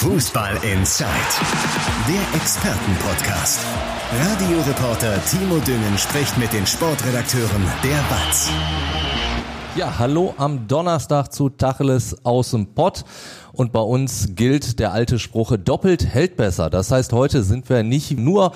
Fußball Inside, der Expertenpodcast. Radioreporter Timo Düngen spricht mit den Sportredakteuren der BATS. Ja, hallo am Donnerstag zu Tacheles aus dem Pott. Und bei uns gilt der alte Spruch, doppelt hält besser. Das heißt, heute sind wir nicht nur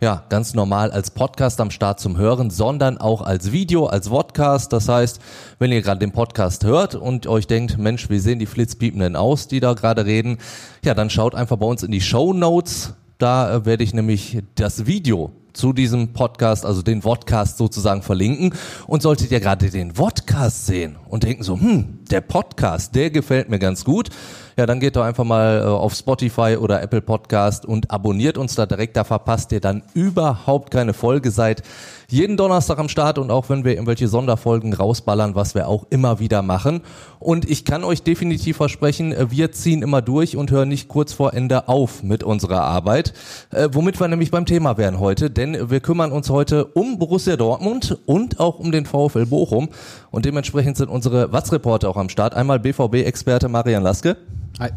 ja, ganz normal als Podcast am Start zum Hören, sondern auch als Video, als Vodcast. Das heißt, wenn ihr gerade den Podcast hört und euch denkt, Mensch, wie sehen die Flitzpiependen aus, die da gerade reden, ja, dann schaut einfach bei uns in die Show Notes. Da äh, werde ich nämlich das Video zu diesem Podcast, also den Vodcast sozusagen verlinken. Und solltet ihr gerade den Vodcast sehen und denken so, hm, der Podcast, der gefällt mir ganz gut, ja, dann geht doch einfach mal äh, auf Spotify oder Apple Podcast und abonniert uns da direkt. Da verpasst ihr dann überhaupt keine Folge. Seid jeden Donnerstag am Start und auch wenn wir irgendwelche Sonderfolgen rausballern, was wir auch immer wieder machen. Und ich kann euch definitiv versprechen, äh, wir ziehen immer durch und hören nicht kurz vor Ende auf mit unserer Arbeit. Äh, womit wir nämlich beim Thema wären heute, denn wir kümmern uns heute um Borussia Dortmund und auch um den VfL Bochum. Und dementsprechend sind unsere Watz-Reporter auch am Start. Einmal BVB-Experte Marian Laske. Hi.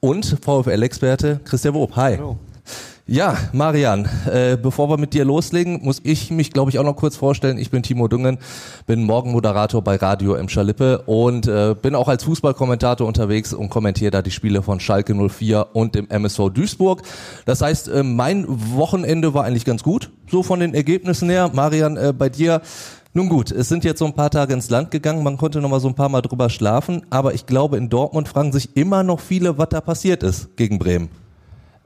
Und VfL-Experte Christian Wob. Hi. Hallo. Ja, Marian, äh, bevor wir mit dir loslegen, muss ich mich, glaube ich, auch noch kurz vorstellen. Ich bin Timo Düngen, bin Morgenmoderator bei Radio M. Schalippe und äh, bin auch als Fußballkommentator unterwegs und kommentiere da die Spiele von Schalke 04 und dem MSV Duisburg. Das heißt, äh, mein Wochenende war eigentlich ganz gut, so von den Ergebnissen her. Marian, äh, bei dir nun gut, es sind jetzt so ein paar Tage ins Land gegangen, man konnte noch mal so ein paar Mal drüber schlafen, aber ich glaube, in Dortmund fragen sich immer noch viele, was da passiert ist gegen Bremen.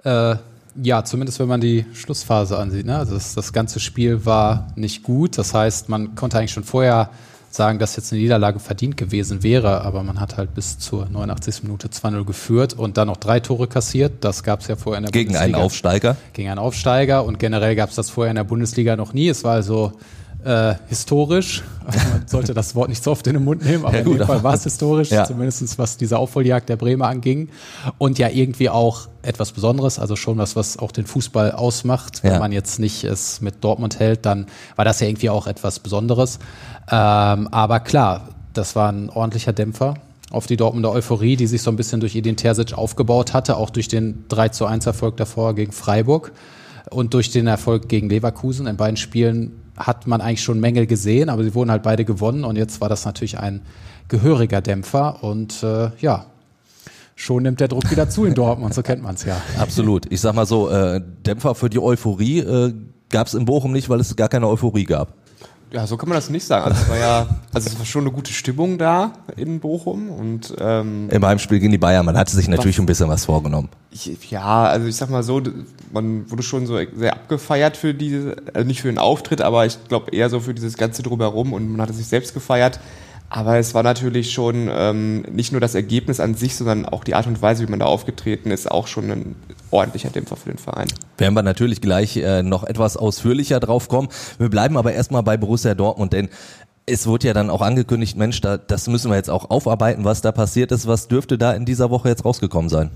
Äh, ja, zumindest wenn man die Schlussphase ansieht. Ne? Also das, das ganze Spiel war nicht gut, das heißt, man konnte eigentlich schon vorher sagen, dass jetzt eine Niederlage verdient gewesen wäre, aber man hat halt bis zur 89. Minute 2-0 geführt und dann noch drei Tore kassiert. Das gab es ja vorher in der Gegen Bundesliga. Gegen einen Aufsteiger? Gegen einen Aufsteiger und generell gab es das vorher in der Bundesliga noch nie. Es war also äh, historisch. Man sollte das Wort nicht so oft in den Mund nehmen, aber ja, gut, in dem Fall war es historisch, ja. zumindest was diese Aufholjagd der Bremer anging. Und ja irgendwie auch etwas Besonderes, also schon was, was auch den Fußball ausmacht. Wenn ja. man jetzt nicht es mit Dortmund hält, dann war das ja irgendwie auch etwas Besonderes. Ähm, aber klar, das war ein ordentlicher Dämpfer auf die Dortmunder Euphorie, die sich so ein bisschen durch Edin Terzic aufgebaut hatte, auch durch den 3 zu 1 Erfolg davor gegen Freiburg und durch den Erfolg gegen Leverkusen. In beiden Spielen hat man eigentlich schon Mängel gesehen, aber sie wurden halt beide gewonnen und jetzt war das natürlich ein gehöriger Dämpfer und äh, ja, schon nimmt der Druck wieder zu in Dortmund, so kennt man es ja. Absolut. Ich sag mal so, äh, Dämpfer für die Euphorie äh, gab es in Bochum nicht, weil es gar keine Euphorie gab. Ja, so kann man das nicht sagen. Also es war ja, also es war schon eine gute Stimmung da in Bochum und ähm, im Heimspiel gegen die Bayern. Man hatte sich natürlich was, ein bisschen was vorgenommen. Ich, ja, also ich sag mal so, man wurde schon so sehr abgefeiert für diese, also nicht für den Auftritt, aber ich glaube eher so für dieses ganze drumherum und man hatte sich selbst gefeiert. Aber es war natürlich schon ähm, nicht nur das Ergebnis an sich, sondern auch die Art und Weise, wie man da aufgetreten ist, auch schon ein ordentlicher Dämpfer für den Verein. Werden wir natürlich gleich äh, noch etwas ausführlicher drauf kommen. Wir bleiben aber erstmal bei Borussia Dortmund, denn es wurde ja dann auch angekündigt, Mensch, da, das müssen wir jetzt auch aufarbeiten, was da passiert ist. Was dürfte da in dieser Woche jetzt rausgekommen sein?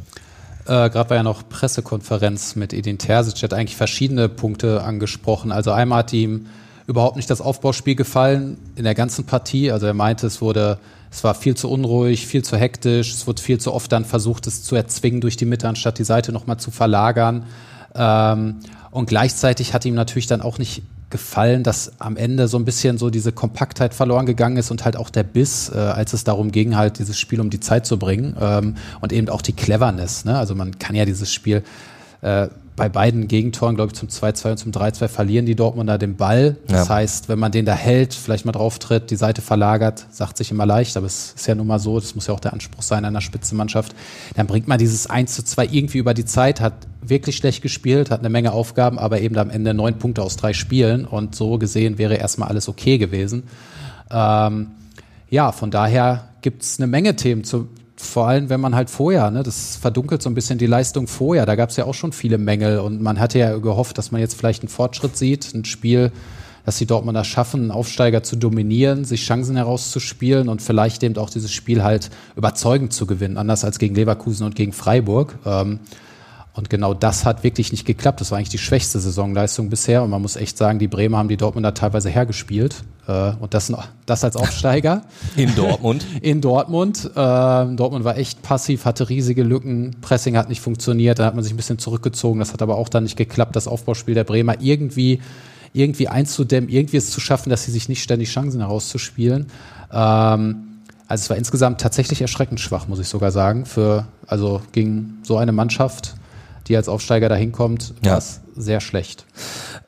Äh, Gerade war ja noch Pressekonferenz mit Edin Terzic, hat eigentlich verschiedene Punkte angesprochen. Also einmal hat ihm überhaupt nicht das Aufbauspiel gefallen in der ganzen Partie. Also er meinte, es wurde, es war viel zu unruhig, viel zu hektisch, es wurde viel zu oft dann versucht, es zu erzwingen durch die Mitte, anstatt die Seite nochmal zu verlagern. Ähm, und gleichzeitig hat ihm natürlich dann auch nicht gefallen, dass am Ende so ein bisschen so diese Kompaktheit verloren gegangen ist und halt auch der Biss, äh, als es darum ging, halt dieses Spiel um die Zeit zu bringen ähm, und eben auch die Cleverness. Ne? Also man kann ja dieses Spiel äh, bei beiden Gegentoren, glaube ich, zum 2-2 und zum 3-2 verlieren die Dortmunder den Ball. Das ja. heißt, wenn man den da hält, vielleicht mal drauf tritt, die Seite verlagert, sagt sich immer leicht, aber es ist ja nun mal so, das muss ja auch der Anspruch sein einer Spitzenmannschaft, dann bringt man dieses 1 zu 2 irgendwie über die Zeit, hat wirklich schlecht gespielt, hat eine Menge Aufgaben, aber eben am Ende neun Punkte aus drei Spielen und so gesehen wäre erstmal alles okay gewesen. Ähm, ja, von daher gibt es eine Menge Themen zu, vor allem, wenn man halt vorher, ne, das verdunkelt so ein bisschen die Leistung vorher. Da gab es ja auch schon viele Mängel und man hatte ja gehofft, dass man jetzt vielleicht einen Fortschritt sieht, ein Spiel, dass die Dortmunder schaffen, einen Aufsteiger zu dominieren, sich Chancen herauszuspielen und vielleicht eben auch dieses Spiel halt überzeugend zu gewinnen, anders als gegen Leverkusen und gegen Freiburg. Ähm, Und genau das hat wirklich nicht geklappt. Das war eigentlich die schwächste Saisonleistung bisher. Und man muss echt sagen, die Bremer haben die Dortmunder teilweise hergespielt. Äh, und das, das als Aufsteiger. In Dortmund. In Dortmund. Äh, Dortmund war echt passiv, hatte riesige Lücken. Pressing hat nicht funktioniert. Da hat man sich ein bisschen zurückgezogen. Das hat aber auch dann nicht geklappt, das Aufbauspiel der Bremer irgendwie, irgendwie einzudämmen, irgendwie es zu schaffen, dass sie sich nicht ständig Chancen herauszuspielen. Ähm, also es war insgesamt tatsächlich erschreckend schwach, muss ich sogar sagen. Für, also gegen so eine Mannschaft die als Aufsteiger dahin kommt, ja. war es sehr schlecht.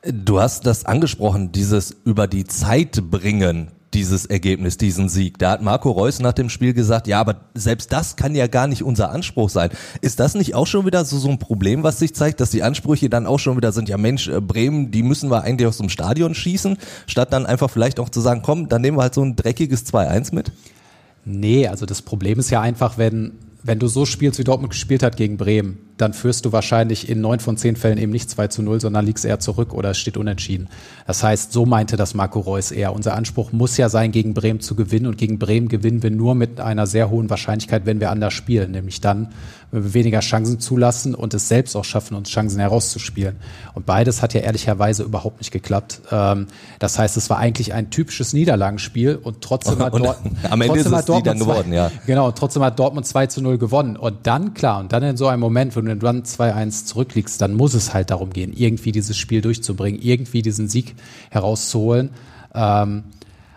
Du hast das angesprochen, dieses über die Zeit bringen dieses Ergebnis, diesen Sieg. Da hat Marco Reus nach dem Spiel gesagt, ja, aber selbst das kann ja gar nicht unser Anspruch sein. Ist das nicht auch schon wieder so, so ein Problem, was sich zeigt, dass die Ansprüche dann auch schon wieder sind, ja Mensch, äh, Bremen, die müssen wir eigentlich aus dem Stadion schießen, statt dann einfach vielleicht auch zu sagen, komm, dann nehmen wir halt so ein dreckiges 2-1 mit? Nee, also das Problem ist ja einfach, wenn, wenn du so spielst, wie Dortmund gespielt hat gegen Bremen, dann führst du wahrscheinlich in neun von zehn Fällen eben nicht 2 zu 0, sondern liegst eher zurück oder es steht unentschieden. Das heißt, so meinte das Marco Reus eher. Unser Anspruch muss ja sein, gegen Bremen zu gewinnen und gegen Bremen gewinnen wir nur mit einer sehr hohen Wahrscheinlichkeit, wenn wir anders spielen, nämlich dann, wenn wir weniger Chancen zulassen und es selbst auch schaffen, uns Chancen herauszuspielen. Und beides hat ja ehrlicherweise überhaupt nicht geklappt. Ähm, das heißt, es war eigentlich ein typisches Niederlagenspiel und trotzdem hat, Dort am Ende ist es Dortmund dann geworden, zwei, ja. Genau, trotzdem hat Dortmund 2 zu 0 gewonnen. Und dann, klar, und dann in so einem Moment, wo du dann 2-1 zurückliegst, dann muss es halt darum gehen, irgendwie dieses Spiel durchzubringen, irgendwie diesen Sieg herauszuholen. Ähm,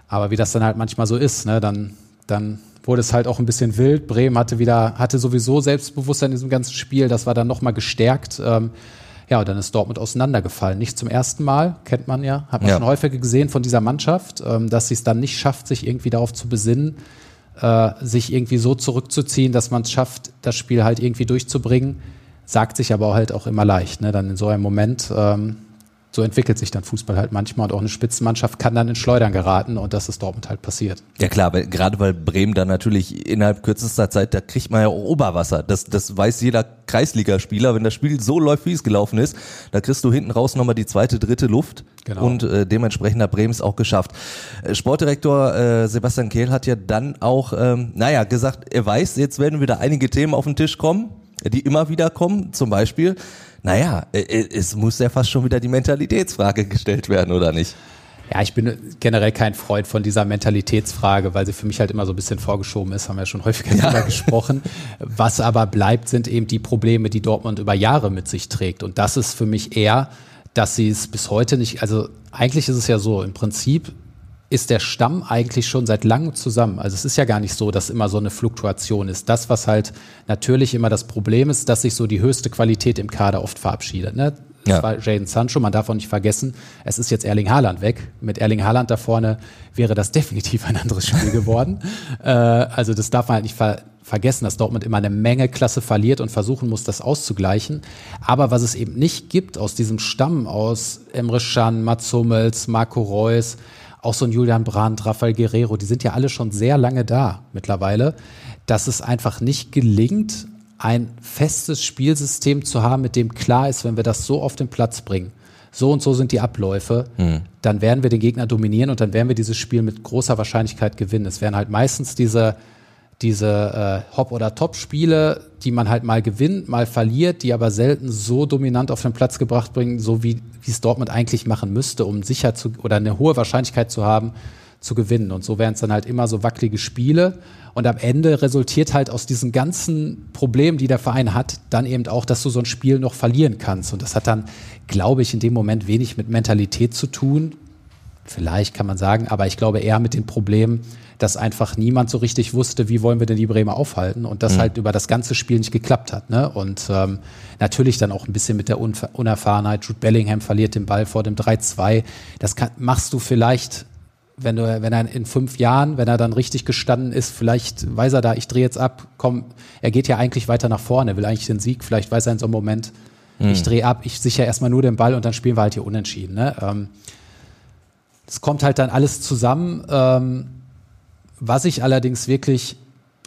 aber wie das dann halt manchmal so ist, ne, dann, dann wurde es halt auch ein bisschen wild. Bremen hatte wieder, hatte sowieso Selbstbewusstsein in diesem ganzen Spiel, das war dann nochmal gestärkt. Ähm, ja, und dann ist Dortmund auseinandergefallen. Nicht zum ersten Mal, kennt man ja, hat man ja. schon häufiger gesehen von dieser Mannschaft, ähm, dass sie es dann nicht schafft, sich irgendwie darauf zu besinnen, äh, sich irgendwie so zurückzuziehen, dass man es schafft, das Spiel halt irgendwie durchzubringen sagt sich aber halt auch immer leicht. Ne? Dann in so einem Moment, ähm, so entwickelt sich dann Fußball halt manchmal und auch eine Spitzenmannschaft kann dann in Schleudern geraten und das ist Dortmund halt passiert. Ja klar, weil, gerade weil Bremen dann natürlich innerhalb kürzester Zeit, da kriegt man ja auch Oberwasser. Das, das weiß jeder Kreisligaspieler. Wenn das Spiel so läuft, wie es gelaufen ist, da kriegst du hinten raus nochmal die zweite, dritte Luft. Genau. Und äh, dementsprechend hat Bremen es auch geschafft. Äh, Sportdirektor äh, Sebastian Kehl hat ja dann auch, ähm, naja, gesagt, er weiß, jetzt werden wieder einige Themen auf den Tisch kommen die immer wieder kommen, zum Beispiel, naja, äh, äh, es muss ja fast schon wieder die Mentalitätsfrage gestellt werden, oder nicht? Ja, ich bin generell kein Freund von dieser Mentalitätsfrage, weil sie für mich halt immer so ein bisschen vorgeschoben ist, haben wir ja schon häufiger ja. darüber gesprochen. Was aber bleibt, sind eben die Probleme, die Dortmund über Jahre mit sich trägt. Und das ist für mich eher, dass sie es bis heute nicht, also eigentlich ist es ja so, im Prinzip ist der Stamm eigentlich schon seit langem zusammen. Also es ist ja gar nicht so, dass immer so eine Fluktuation ist. Das, was halt natürlich immer das Problem ist, dass sich so die höchste Qualität im Kader oft verabschiedet. Ne? Das ja. war Jaden Sancho, man darf auch nicht vergessen, es ist jetzt Erling Haaland weg. Mit Erling Haaland da vorne wäre das definitiv ein anderes Spiel geworden. äh, also das darf man halt nicht ver vergessen, dass Dortmund immer eine Menge Klasse verliert und versuchen muss, das auszugleichen. Aber was es eben nicht gibt aus diesem Stamm aus Emre Can, Mats Hummels, Marco Reus, auch so ein Julian Brandt, Rafael Guerrero, die sind ja alle schon sehr lange da mittlerweile, dass es einfach nicht gelingt, ein festes Spielsystem zu haben, mit dem klar ist, wenn wir das so auf den Platz bringen, so und so sind die Abläufe, mhm. dann werden wir den Gegner dominieren und dann werden wir dieses Spiel mit großer Wahrscheinlichkeit gewinnen. Es werden halt meistens diese diese äh, Hop- oder Top-Spiele, die man halt mal gewinnt, mal verliert, die aber selten so dominant auf den Platz gebracht bringen, so wie, es Dortmund eigentlich machen müsste, um sicher zu oder eine hohe Wahrscheinlichkeit zu haben, zu gewinnen. Und so wären es dann halt immer so wackelige Spiele. Und am Ende resultiert halt aus diesen ganzen Problemen, die der Verein hat, dann eben auch, dass du so ein Spiel noch verlieren kannst. Und das hat dann, glaube ich, in dem Moment wenig mit Mentalität zu tun. Vielleicht kann man sagen, aber ich glaube eher mit den Problemen, dass einfach niemand so richtig wusste, wie wollen wir denn die Bremer aufhalten und das mhm. halt über das ganze Spiel nicht geklappt hat. Ne? Und ähm, natürlich dann auch ein bisschen mit der Unver Unerfahrenheit. Jude Bellingham verliert den Ball vor dem 3-2. Das kann, machst du vielleicht wenn du, wenn er in fünf Jahren, wenn er dann richtig gestanden ist, vielleicht weiß er da, ich drehe jetzt ab, komm, er geht ja eigentlich weiter nach vorne, will eigentlich den Sieg, vielleicht weiß er in so einem Moment, mhm. ich drehe ab, ich sichere erstmal nur den Ball und dann spielen wir halt hier unentschieden. Ne? Ähm, es kommt halt dann alles zusammen. Ähm, was ich allerdings wirklich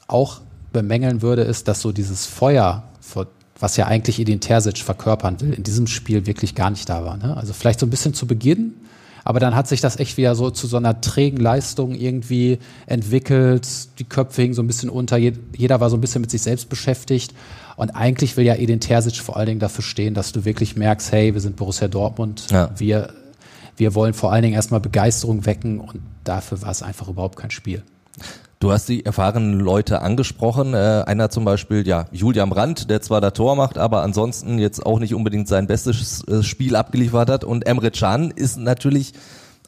auch bemängeln würde, ist, dass so dieses Feuer, was ja eigentlich Edin Terzic verkörpern will, in diesem Spiel wirklich gar nicht da war. Ne? Also vielleicht so ein bisschen zu Beginn, Aber dann hat sich das echt wieder so zu so einer trägen Leistung irgendwie entwickelt. Die Köpfe hingen so ein bisschen unter. Jeder war so ein bisschen mit sich selbst beschäftigt. Und eigentlich will ja Edin Terzic vor allen Dingen dafür stehen, dass du wirklich merkst, hey, wir sind Borussia Dortmund. Ja. Wir, wir wollen vor allen Dingen erstmal Begeisterung wecken. Und dafür war es einfach überhaupt kein Spiel. Du hast die erfahrenen Leute angesprochen. Äh, einer zum Beispiel, ja, Julian Brandt, der zwar das Tor macht, aber ansonsten jetzt auch nicht unbedingt sein bestes äh, Spiel abgeliefert hat. Und Emre Can ist natürlich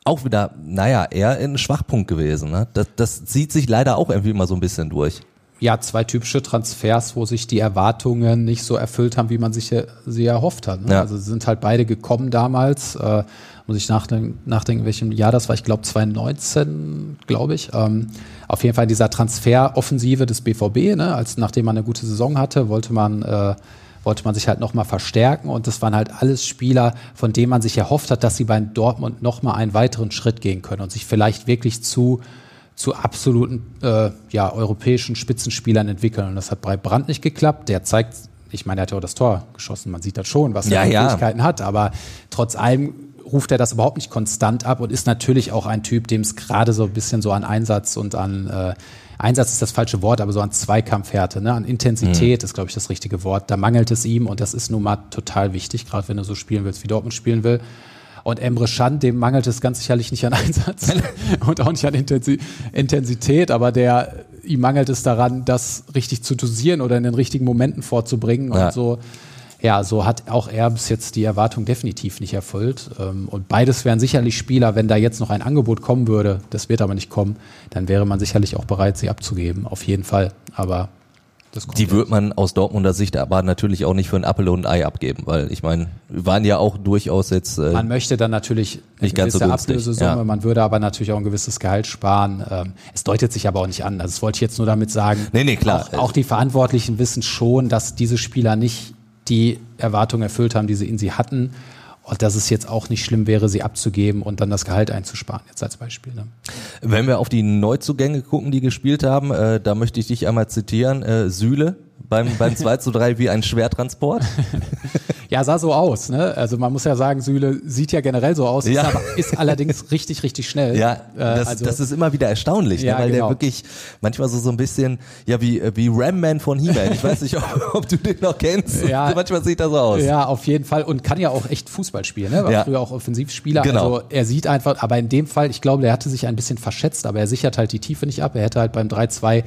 auch wieder, naja, eher ein Schwachpunkt gewesen. Ne? Das, das zieht sich leider auch irgendwie immer so ein bisschen durch. Ja, zwei typische Transfers, wo sich die Erwartungen nicht so erfüllt haben, wie man sich sie erhofft hat. Ne? Ja. Also sind halt beide gekommen damals. Äh, muss ich nachdenken, nachdenken, welchem Jahr das war. Ich glaube 2019, glaube ich. Ähm, auf jeden Fall dieser Transferoffensive des BVB, ne, als nachdem man eine gute Saison hatte, wollte man äh, wollte man sich halt nochmal verstärken und das waren halt alles Spieler, von denen man sich erhofft hat, dass sie bei Dortmund nochmal einen weiteren Schritt gehen können und sich vielleicht wirklich zu zu absoluten äh, ja, europäischen Spitzenspielern entwickeln. Und das hat bei Brandt nicht geklappt. Der zeigt, ich meine, er hat ja auch das Tor geschossen, man sieht das schon, was er ja, Fähigkeiten ja. hat, aber trotz allem ruft er das überhaupt nicht konstant ab und ist natürlich auch ein Typ, dem es gerade so ein bisschen so an Einsatz und an äh, Einsatz ist das falsche Wort, aber so an Zweikampfhärte, ne? an Intensität mhm. ist, glaube ich, das richtige Wort. Da mangelt es ihm und das ist nun mal total wichtig, gerade wenn du so spielen willst, wie Dortmund spielen will. Und Emre Can, dem mangelt es ganz sicherlich nicht an Einsatz und auch nicht an Intensität, aber der ihm mangelt es daran, das richtig zu dosieren oder in den richtigen Momenten vorzubringen ja. und so ja, so hat auch er bis jetzt die Erwartung definitiv nicht erfüllt. Ähm, und beides wären sicherlich Spieler, wenn da jetzt noch ein Angebot kommen würde, das wird aber nicht kommen, dann wäre man sicherlich auch bereit, sie abzugeben, auf jeden Fall. Aber die wird man aus Dortmunder Sicht aber natürlich auch nicht für ein Apfel und ein Ei abgeben, weil ich meine, wir waren ja auch durchaus jetzt. Äh, man möchte dann natürlich eine nicht gewisse ganz so Ablösesumme, ja. man würde aber natürlich auch ein gewisses Gehalt sparen. Ähm, es deutet sich aber auch nicht an. Also das wollte ich jetzt nur damit sagen. Nee, nee, klar. Auch, auch die Verantwortlichen wissen schon, dass diese Spieler nicht die Erwartungen erfüllt haben, die sie in sie hatten. Und dass es jetzt auch nicht schlimm wäre, sie abzugeben und dann das Gehalt einzusparen, jetzt als Beispiel. Ne? Wenn wir auf die Neuzugänge gucken, die gespielt haben, äh, da möchte ich dich einmal zitieren. Äh, Süle beim, beim 2 zu 3 wie ein Schwertransport. Ja, sah so aus. Ne? Also man muss ja sagen, Süle sieht ja generell so aus, ja. ist, aber, ist allerdings richtig, richtig schnell. Ja, äh, das, also, das ist immer wieder erstaunlich, ne? ja, ne? weil genau. der wirklich manchmal so, so ein bisschen, ja, wie, wie Ram-Man von He-Man. Ich weiß nicht, ob, ob, du den noch kennst. Ja, manchmal sieht er so aus. Ja, auf jeden Fall. Und kann ja auch echt Fußball spielen. Ne? War ja. früher auch Offensivspieler. Genau. Also er sieht einfach, aber in dem Fall, ich glaube, der hatte sich ein bisschen verschätzt, aber er sichert halt die Tiefe nicht ab. Er hätte halt beim 3-2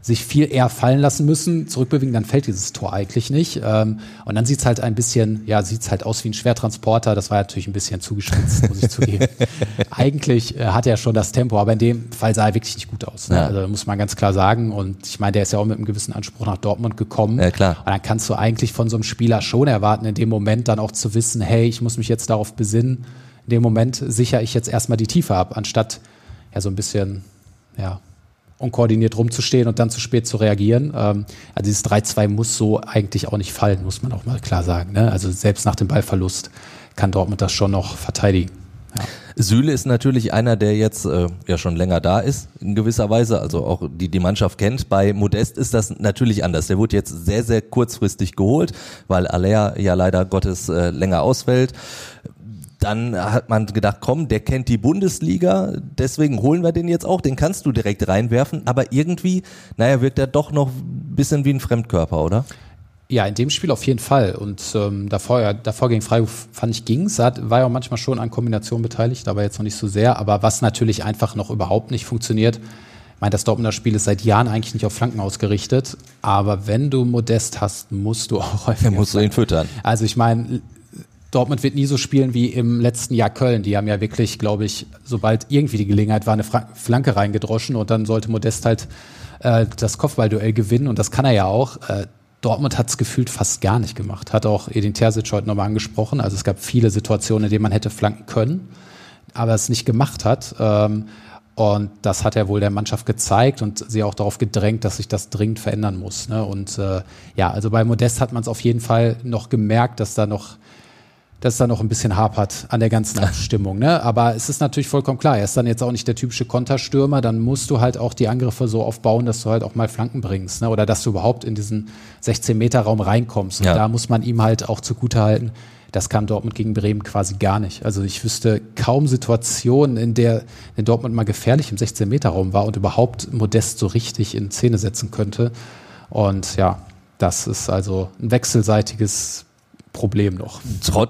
sich viel eher fallen lassen müssen, zurückbewegen, dann fällt dieses Tor eigentlich nicht. Ähm, und dann sieht's halt ein bisschen, ja, sieht's halt aus wie ein Schwertransporter. Das war natürlich ein bisschen zugespitzt, muss ich zugeben. eigentlich äh, hat er schon das Tempo, aber in dem Fall sah er wirklich nicht gut aus. Ne? Ja. Also muss man ganz klar sagen. Und ich meine, der ist ja auch mit einem gewissen Anspruch nach Dortmund gekommen. Ja, klar. Und dann kannst du eigentlich von so einem Spieler schon erwarten, in dem Moment dann auch zu wissen, hey, ich muss mich jetzt darauf besinnen. In dem Moment sichere ich jetzt erstmal die Tiefe ab, anstatt ja so ein bisschen, ja, unkoordiniert rumzustehen und dann zu spät zu reagieren. Ähm, also dieses 3-2 muss so eigentlich auch nicht fallen, muss man auch mal klar sagen. Ne? Also selbst nach dem Ballverlust kann Dortmund das schon noch verteidigen. Ja. Süle ist natürlich einer, der jetzt äh, ja schon länger da ist, in gewisser Weise, also auch die die Mannschaft kennt. Bei Modest ist das natürlich anders. Der wurde jetzt sehr, sehr kurzfristig geholt, weil Aller ja leider Gottes äh, länger ausfällt dann hat man gedacht, komm, der kennt die Bundesliga, deswegen holen wir den jetzt auch, den kannst du direkt reinwerfen, aber irgendwie, naja, wirkt er doch noch ein bisschen wie ein Fremdkörper, oder? Ja, in dem Spiel auf jeden Fall. Und ähm, davor, ja, davor gegen Freiburg fand ich ging's, hat, war ja auch manchmal schon an Kombinationen beteiligt, aber jetzt noch nicht so sehr. Aber was natürlich einfach noch überhaupt nicht funktioniert, ich meine, das Dortmunder Spiel ist seit Jahren eigentlich nicht auf Flanken ausgerichtet, aber wenn du Modest hast, musst du auch häufig. Dann musst du ihn füttern. Also ich meine, Dortmund wird nie so spielen wie im letzten Jahr Köln. Die haben ja wirklich, glaube ich, sobald irgendwie die Gelegenheit war, eine Flanke reingedroschen und dann sollte Modest halt äh, das Kopfballduell gewinnen und das kann er ja auch. Äh, Dortmund hat es gefühlt fast gar nicht gemacht. Hat auch Edin Terzic heute nochmal angesprochen. Also es gab viele Situationen, in denen man hätte flanken können, aber es nicht gemacht hat. Ähm, und das hat er wohl der Mannschaft gezeigt und sie auch darauf gedrängt, dass sich das dringend verändern muss. Ne? Und äh, ja, also bei Modest hat man es auf jeden Fall noch gemerkt, dass da noch dass da noch ein bisschen hapert an der ganzen Abstimmung. Ne? Aber es ist natürlich vollkommen klar, er ist dann jetzt auch nicht der typische Konterstürmer, dann musst du halt auch die Angriffe so aufbauen, dass du halt auch mal Flanken bringst ne? oder dass du überhaupt in diesen 16-Meter-Raum reinkommst. Und ja. da muss man ihm halt auch zugutehalten, das kam Dortmund gegen Bremen quasi gar nicht. Also ich wüsste kaum Situationen, in der in Dortmund mal gefährlich im 16-Meter-Raum war und überhaupt Modest so richtig in Szene setzen könnte. Und ja, das ist also ein wechselseitiges Problem noch.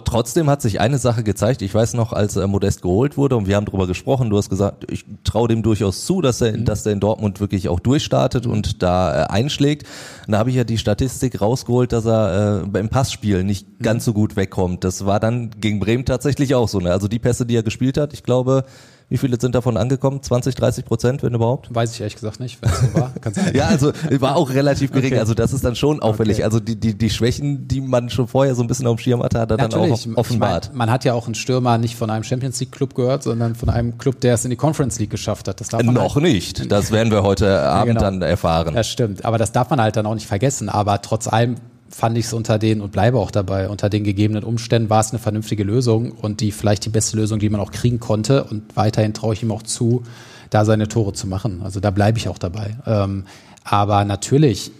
Trotzdem hat sich eine Sache gezeigt. Ich weiß noch, als äh, Modest geholt wurde und wir haben darüber gesprochen, du hast gesagt, ich traue dem durchaus zu, dass er, mhm. dass er in Dortmund wirklich auch durchstartet mhm. und da äh, einschlägt. Und da habe ich ja die Statistik rausgeholt, dass er äh, beim Passspiel nicht mhm. ganz so gut wegkommt. Das war dann gegen Bremen tatsächlich auch so. Ne? Also die Pässe, die er gespielt hat, ich glaube, wie viele sind davon angekommen? 20, 30 Prozent, wenn überhaupt? Weiß ich ehrlich gesagt nicht, wenn es so war. ja, also war auch relativ gering. Okay. Also das ist dann schon auffällig. Okay. Also die, die, die Schwächen, die man schon vorher so ein bisschen auf dem Schirm hatte, hat er Natürlich. dann auch offenbart. Ich mein, man hat ja auch einen Stürmer nicht von einem Champions League Club gehört, sondern von einem Club, der es in die Conference League geschafft hat. Das darf man Noch halt nicht. Das werden wir heute Abend genau. dann erfahren. Das stimmt. Aber das darf man halt dann auch nicht vergessen. Aber trotz allem fand ich es unter den und bleibe auch dabei, unter den gegebenen Umständen war es eine vernünftige Lösung und die vielleicht die beste Lösung, die man auch kriegen konnte. Und weiterhin traue ich ihm auch zu, da seine Tore zu machen. Also da bleibe ich auch dabei. Ähm, aber natürlich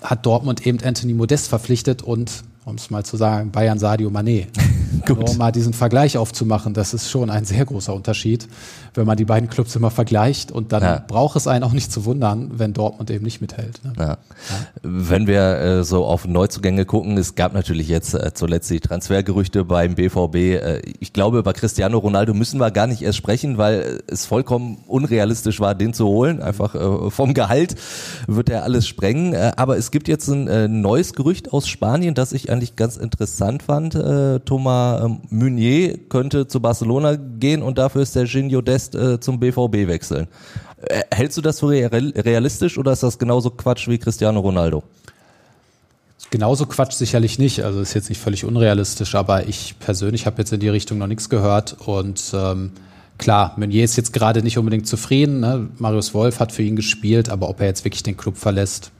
hat Dortmund eben Anthony Modest verpflichtet und, um es mal zu sagen, Bayern Sadio Mané. Gut. Um mal diesen Vergleich aufzumachen, das ist schon ein sehr großer Unterschied, wenn man die beiden Clubs immer vergleicht. Und dann ja. braucht es einen auch nicht zu wundern, wenn Dortmund eben nicht mithält. Ne? Ja. Ja. Wenn wir äh, so auf Neuzugänge gucken, es gab natürlich jetzt äh, zuletzt die Transfergerüchte beim BVB. Äh, ich glaube, über Cristiano Ronaldo müssen wir gar nicht erst sprechen, weil es vollkommen unrealistisch war, den zu holen. Einfach äh, vom Gehalt wird er alles sprengen. Äh, aber es gibt jetzt ein äh, neues Gerücht aus Spanien, das ich eigentlich ganz interessant fand, Thomas ähm, Meunier könnte zu Barcelona gehen und dafür ist der Serginho Dest äh, zum BVB wechseln. Äh, hältst du das für realistisch oder ist das genauso Quatsch wie Cristiano Ronaldo? Genauso Quatsch sicherlich nicht. Also ist jetzt nicht völlig unrealistisch, aber ich persönlich habe jetzt in die Richtung noch nichts gehört. Und ähm, klar, Meunier ist jetzt gerade nicht unbedingt zufrieden. Ne? Marius Wolf hat für ihn gespielt, aber ob er jetzt wirklich den Club verlässt,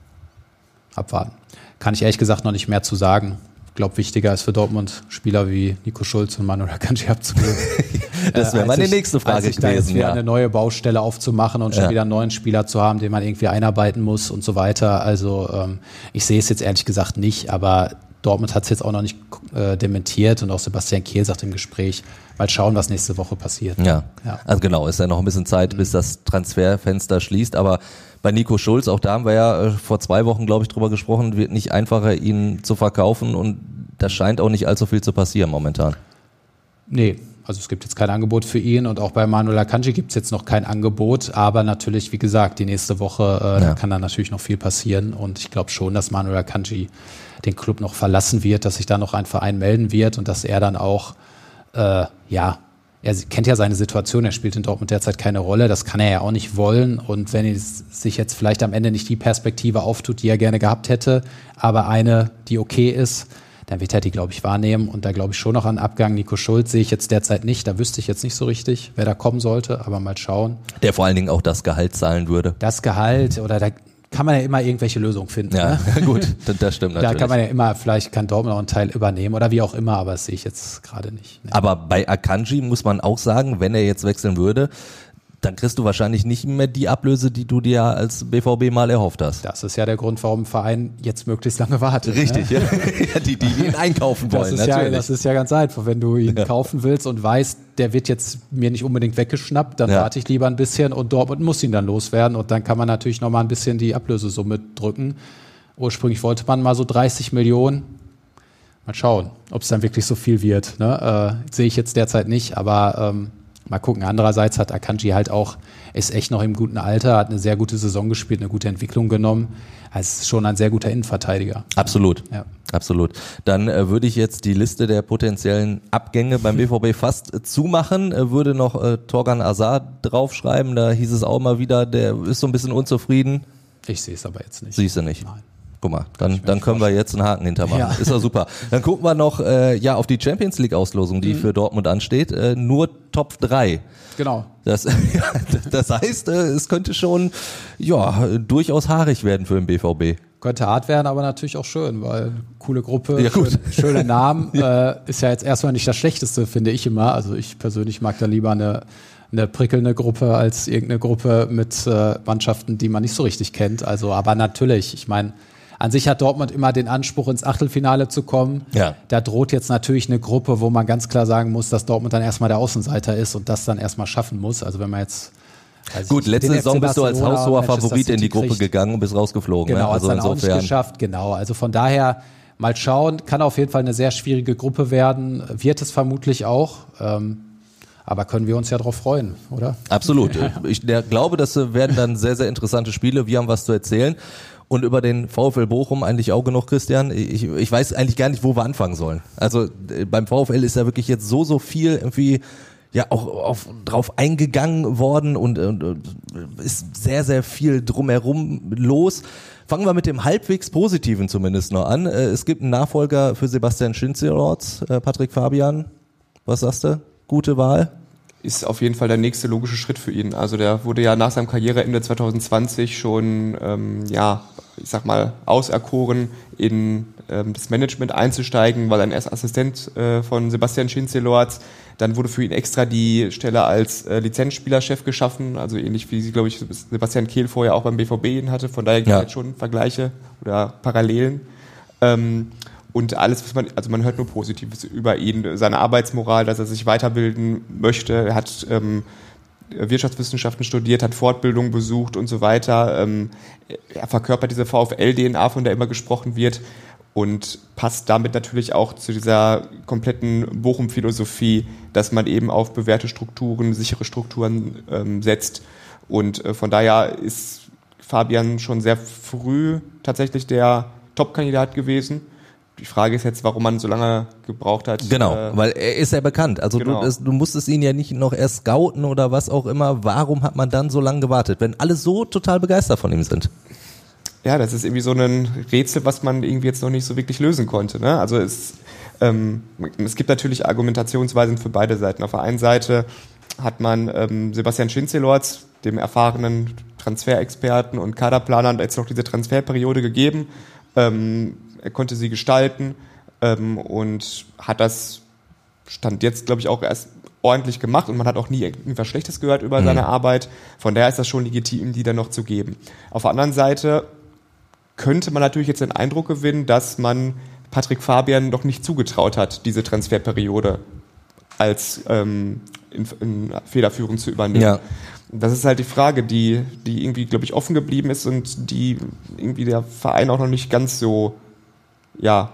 abwarten. Kann ich ehrlich gesagt noch nicht mehr zu sagen glaube, wichtiger ist für Dortmund Spieler wie Nico Schulz und Manuel Akanji abzugeben. das wäre äh, meine nächste Frage als gewesen. Da ja. eine neue Baustelle aufzumachen und schon ja. wieder einen neuen Spieler zu haben, den man irgendwie einarbeiten muss und so weiter. Also ähm, ich sehe es jetzt ehrlich gesagt nicht, aber Dortmund hat es jetzt auch noch nicht äh, dementiert und auch Sebastian Kehl sagt im Gespräch, mal schauen, was nächste Woche passiert. Ja, ja. also genau, ist ja noch ein bisschen Zeit, bis das Transferfenster schließt, aber bei Nico Schulz, auch da haben wir ja äh, vor zwei Wochen, glaube ich, drüber gesprochen, wird nicht einfacher, ihn zu verkaufen und da scheint auch nicht allzu viel zu passieren momentan. Nee, also es gibt jetzt kein Angebot für ihn und auch bei Manuel Akanji gibt es jetzt noch kein Angebot, aber natürlich, wie gesagt, die nächste Woche äh, ja. kann da natürlich noch viel passieren und ich glaube schon, dass Manuel Akanji den Club noch verlassen wird, dass sich da noch ein Verein melden wird und dass er dann auch äh, ja er kennt ja seine Situation, er spielt in Dortmund derzeit keine Rolle, das kann er ja auch nicht wollen. Und wenn es sich jetzt vielleicht am Ende nicht die Perspektive auftut, die er gerne gehabt hätte, aber eine, die okay ist, dann wird er die, glaube ich, wahrnehmen. Und da glaube ich schon noch an Abgang. Nico Schulz sehe ich jetzt derzeit nicht. Da wüsste ich jetzt nicht so richtig, wer da kommen sollte, aber mal schauen. Der vor allen Dingen auch das Gehalt zahlen würde. Das Gehalt oder da kann man ja immer irgendwelche Lösungen finden. Ja, ne? gut, das stimmt natürlich. Da kann man ja immer, vielleicht kann Dortmund auch einen Teil übernehmen oder wie auch immer, aber das sehe ich jetzt gerade nicht. Nee. Aber bei Akanji muss man auch sagen, wenn er jetzt wechseln würde, dann kriegst du wahrscheinlich nicht mehr die Ablöse, die du dir als BVB mal erhofft hast. Das ist ja der Grund, warum ein Verein jetzt möglichst lange wartet. Richtig, ne? ja. die, die ihn einkaufen wollen. Das ist, natürlich. ja, das ist ja ganz einfach. Wenn du ihn ja. kaufen willst und weißt, der wird jetzt mir nicht unbedingt weggeschnappt, dann ja. warte ich lieber ein bisschen und Dortmund muss ihn dann loswerden und dann kann man natürlich nochmal ein bisschen die Ablösesumme drücken. Ursprünglich wollte man mal so 30 Millionen. Mal schauen, ob es dann wirklich so viel wird. Ne? Äh, Sehe ich jetzt derzeit nicht, aber ähm, Mal gucken. Andererseits hat Akanji halt auch, ist echt noch im guten Alter, hat eine sehr gute Saison gespielt, eine gute Entwicklung genommen. Also ist schon ein sehr guter Innenverteidiger. Absolut. Ja. Absolut. Dann äh, würde ich jetzt die Liste der potenziellen Abgänge beim BVB fast äh, zumachen, äh, würde noch äh, Torgan Azar draufschreiben. Da hieß es auch mal wieder, der ist so ein bisschen unzufrieden. Ich sehe es aber jetzt nicht. Siehst du nicht? Nein. Guck mal, dann, dann können wir jetzt einen Haken hintermachen. Ja. Ist doch super. Dann gucken wir noch äh, ja auf die Champions League Auslosung, die mhm. für Dortmund ansteht. Äh, nur Top 3. Genau. Das, ja, das heißt, äh, es könnte schon ja durchaus haarig werden für den BVB. Könnte hart werden, aber natürlich auch schön, weil coole Gruppe, ja, schön, schöne Namen. äh, ist ja jetzt erstmal nicht das Schlechteste, finde ich immer. Also ich persönlich mag da lieber eine eine prickelnde Gruppe als irgendeine Gruppe mit äh, Mannschaften, die man nicht so richtig kennt. Also, aber natürlich, ich meine, an sich hat Dortmund immer den Anspruch, ins Achtelfinale zu kommen. Ja. Da droht jetzt natürlich eine Gruppe, wo man ganz klar sagen muss, dass Dortmund dann erstmal der Außenseiter ist und das dann erstmal schaffen muss. Also wenn man jetzt also Gut, letzte Saison bist du als haushoher Favorit in die Gruppe kriegt. gegangen und bist rausgeflogen. Genau, ne? also dann insofern. auch nicht geschafft, genau. Also von daher mal schauen, kann auf jeden Fall eine sehr schwierige Gruppe werden, wird es vermutlich auch. Ähm, aber können wir uns ja darauf freuen, oder? Absolut. Ich glaube, das werden dann sehr, sehr interessante Spiele. Wir haben was zu erzählen. Und über den VfL Bochum eigentlich auch genug, Christian. Ich, ich weiß eigentlich gar nicht, wo wir anfangen sollen. Also äh, beim VfL ist ja wirklich jetzt so, so viel irgendwie ja auch auf, drauf eingegangen worden und, und, und ist sehr, sehr viel drumherum los. Fangen wir mit dem halbwegs Positiven zumindest noch an. Äh, es gibt einen Nachfolger für Sebastian Schinzerorts, äh, Patrick Fabian. Was sagst du? Gute Wahl? Ist auf jeden Fall der nächste logische Schritt für ihn. Also der wurde ja nach seinem Karriereende 2020 schon, ähm, ja, ich sag mal, auserkoren, in ähm, das Management einzusteigen, weil er erst Assistent äh, von Sebastian Schinzelorz dann wurde für ihn extra die Stelle als äh, Lizenzspielerchef geschaffen, also ähnlich wie sie, glaube ich, Sebastian Kehl vorher auch beim BVB ihn hatte. Von daher gibt es ja. jetzt schon Vergleiche oder Parallelen. Ähm, und alles, was man, also man hört nur Positives über ihn, seine Arbeitsmoral, dass er sich weiterbilden möchte. Er hat ähm, Wirtschaftswissenschaften studiert, hat Fortbildung besucht und so weiter. Ähm, er verkörpert diese VfL-DNA, von der immer gesprochen wird und passt damit natürlich auch zu dieser kompletten Bochum-Philosophie, dass man eben auf bewährte Strukturen, sichere Strukturen ähm, setzt. Und äh, von daher ist Fabian schon sehr früh tatsächlich der Top-Kandidat gewesen. Die Frage ist jetzt, warum man so lange gebraucht hat. Genau, äh, weil er ist ja bekannt. Also genau. du, du musstest ihn ja nicht noch erst scouten oder was auch immer. Warum hat man dann so lange gewartet, wenn alle so total begeistert von ihm sind? ja, das ist irgendwie so ein Rätsel, was man irgendwie jetzt noch nicht so wirklich lösen konnte. Ne? Also es, ähm, es gibt natürlich Argumentationsweisen für beide Seiten. Auf der einen Seite hat man ähm, Sebastian Schinzelorz, dem erfahrenen Transferexperten und Kaderplaner, jetzt noch diese Transferperiode gegeben. Ähm, er konnte sie gestalten ähm, und hat das Stand jetzt, glaube ich, auch erst ordentlich gemacht und man hat auch nie irgendwas Schlechtes gehört über mhm. seine Arbeit. Von daher ist das schon legitim, die dann noch zu geben. Auf der anderen Seite könnte man natürlich jetzt den Eindruck gewinnen, dass man Patrick Fabian doch nicht zugetraut hat, diese Transferperiode als ähm, in, in federführend zu übernehmen. Ja. Das ist halt die Frage, die, die irgendwie, glaube ich, offen geblieben ist und die irgendwie der Verein auch noch nicht ganz so ja,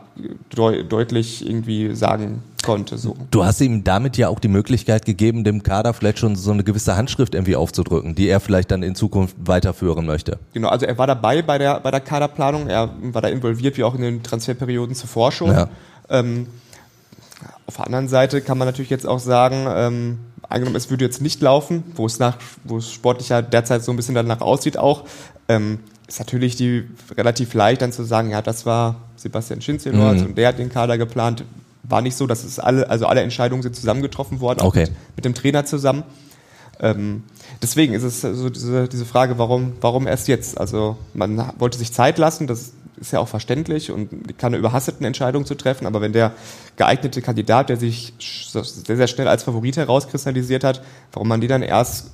de deutlich irgendwie sagen konnte. So. Du hast ihm damit ja auch die Möglichkeit gegeben, dem Kader vielleicht schon so eine gewisse Handschrift irgendwie aufzudrücken, die er vielleicht dann in Zukunft weiterführen möchte. Genau, also er war dabei bei der, bei der Kaderplanung, er war da involviert, wie auch in den Transferperioden zuvor schon. Ja. Ähm, auf der anderen Seite kann man natürlich jetzt auch sagen, ähm, angenommen, es würde jetzt nicht laufen, wo es nach, wo es sportlich ja derzeit so ein bisschen danach aussieht auch, ähm, ist natürlich die relativ leicht dann zu sagen, ja, das war Sebastian Schinzelorz mhm. und der hat den Kader geplant. War nicht so, dass es alle, also alle Entscheidungen sind zusammengetroffen worden, auch okay. mit, mit, dem Trainer zusammen. Ähm, deswegen ist es so diese, diese Frage, warum, warum erst jetzt? Also man wollte sich Zeit lassen, das ist ja auch verständlich und keine überhasteten Entscheidungen zu treffen, aber wenn der geeignete Kandidat, der sich sehr, sehr schnell als Favorit herauskristallisiert hat, warum man die dann erst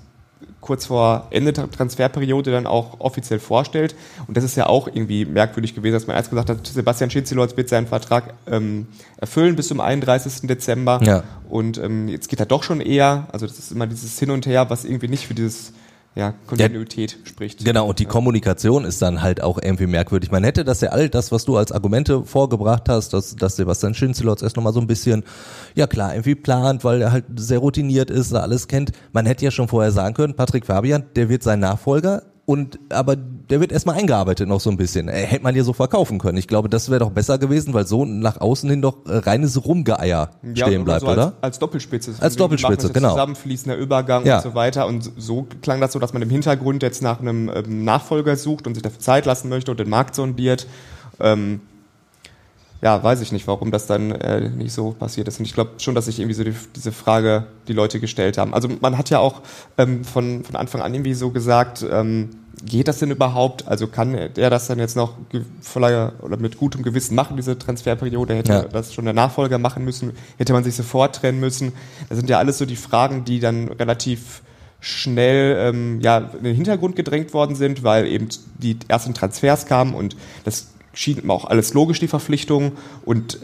kurz vor Ende der Transferperiode dann auch offiziell vorstellt. Und das ist ja auch irgendwie merkwürdig gewesen, dass man erst gesagt hat, Sebastian Schinzelotz wird seinen Vertrag ähm, erfüllen bis zum 31. Dezember. Ja. Und ähm, jetzt geht er doch schon eher. Also das ist immer dieses Hin und Her, was irgendwie nicht für dieses ja, Kontinuität ja, spricht. Genau, und die ja. Kommunikation ist dann halt auch irgendwie merkwürdig. Man hätte das ja all das, was du als Argumente vorgebracht hast, dass, dass Sebastian Schinzelotz erst nochmal so ein bisschen, ja klar, irgendwie plant, weil er halt sehr routiniert ist, da alles kennt. Man hätte ja schon vorher sagen können, Patrick Fabian, der wird sein Nachfolger, und aber der wird erstmal eingearbeitet noch so ein bisschen. Äh, hätte man ja so verkaufen können. Ich glaube, das wäre doch besser gewesen, weil so nach außen hin doch reines Rumgeeier ja, stehen bleibt, so oder? Als, als Doppelspitze. Als Doppelspitze, genau. Zusammenfließender Übergang ja. und so weiter. Und so klang das so, dass man im Hintergrund jetzt nach einem ähm, Nachfolger sucht und sich dafür Zeit lassen möchte und den Markt sondiert. Ähm, ja, weiß ich nicht, warum das dann äh, nicht so passiert ist. Und ich glaube schon, dass sich irgendwie so die, diese Frage die Leute gestellt haben. Also man hat ja auch ähm, von, von Anfang an irgendwie so gesagt, ähm, geht das denn überhaupt? Also kann der das dann jetzt noch voller oder mit gutem Gewissen machen, diese Transferperiode? Hätte ja. das schon der Nachfolger machen müssen? Hätte man sich sofort trennen müssen? Das sind ja alles so die Fragen, die dann relativ schnell ähm, ja, in den Hintergrund gedrängt worden sind, weil eben die ersten Transfers kamen und das schien auch alles logisch, die Verpflichtungen. Und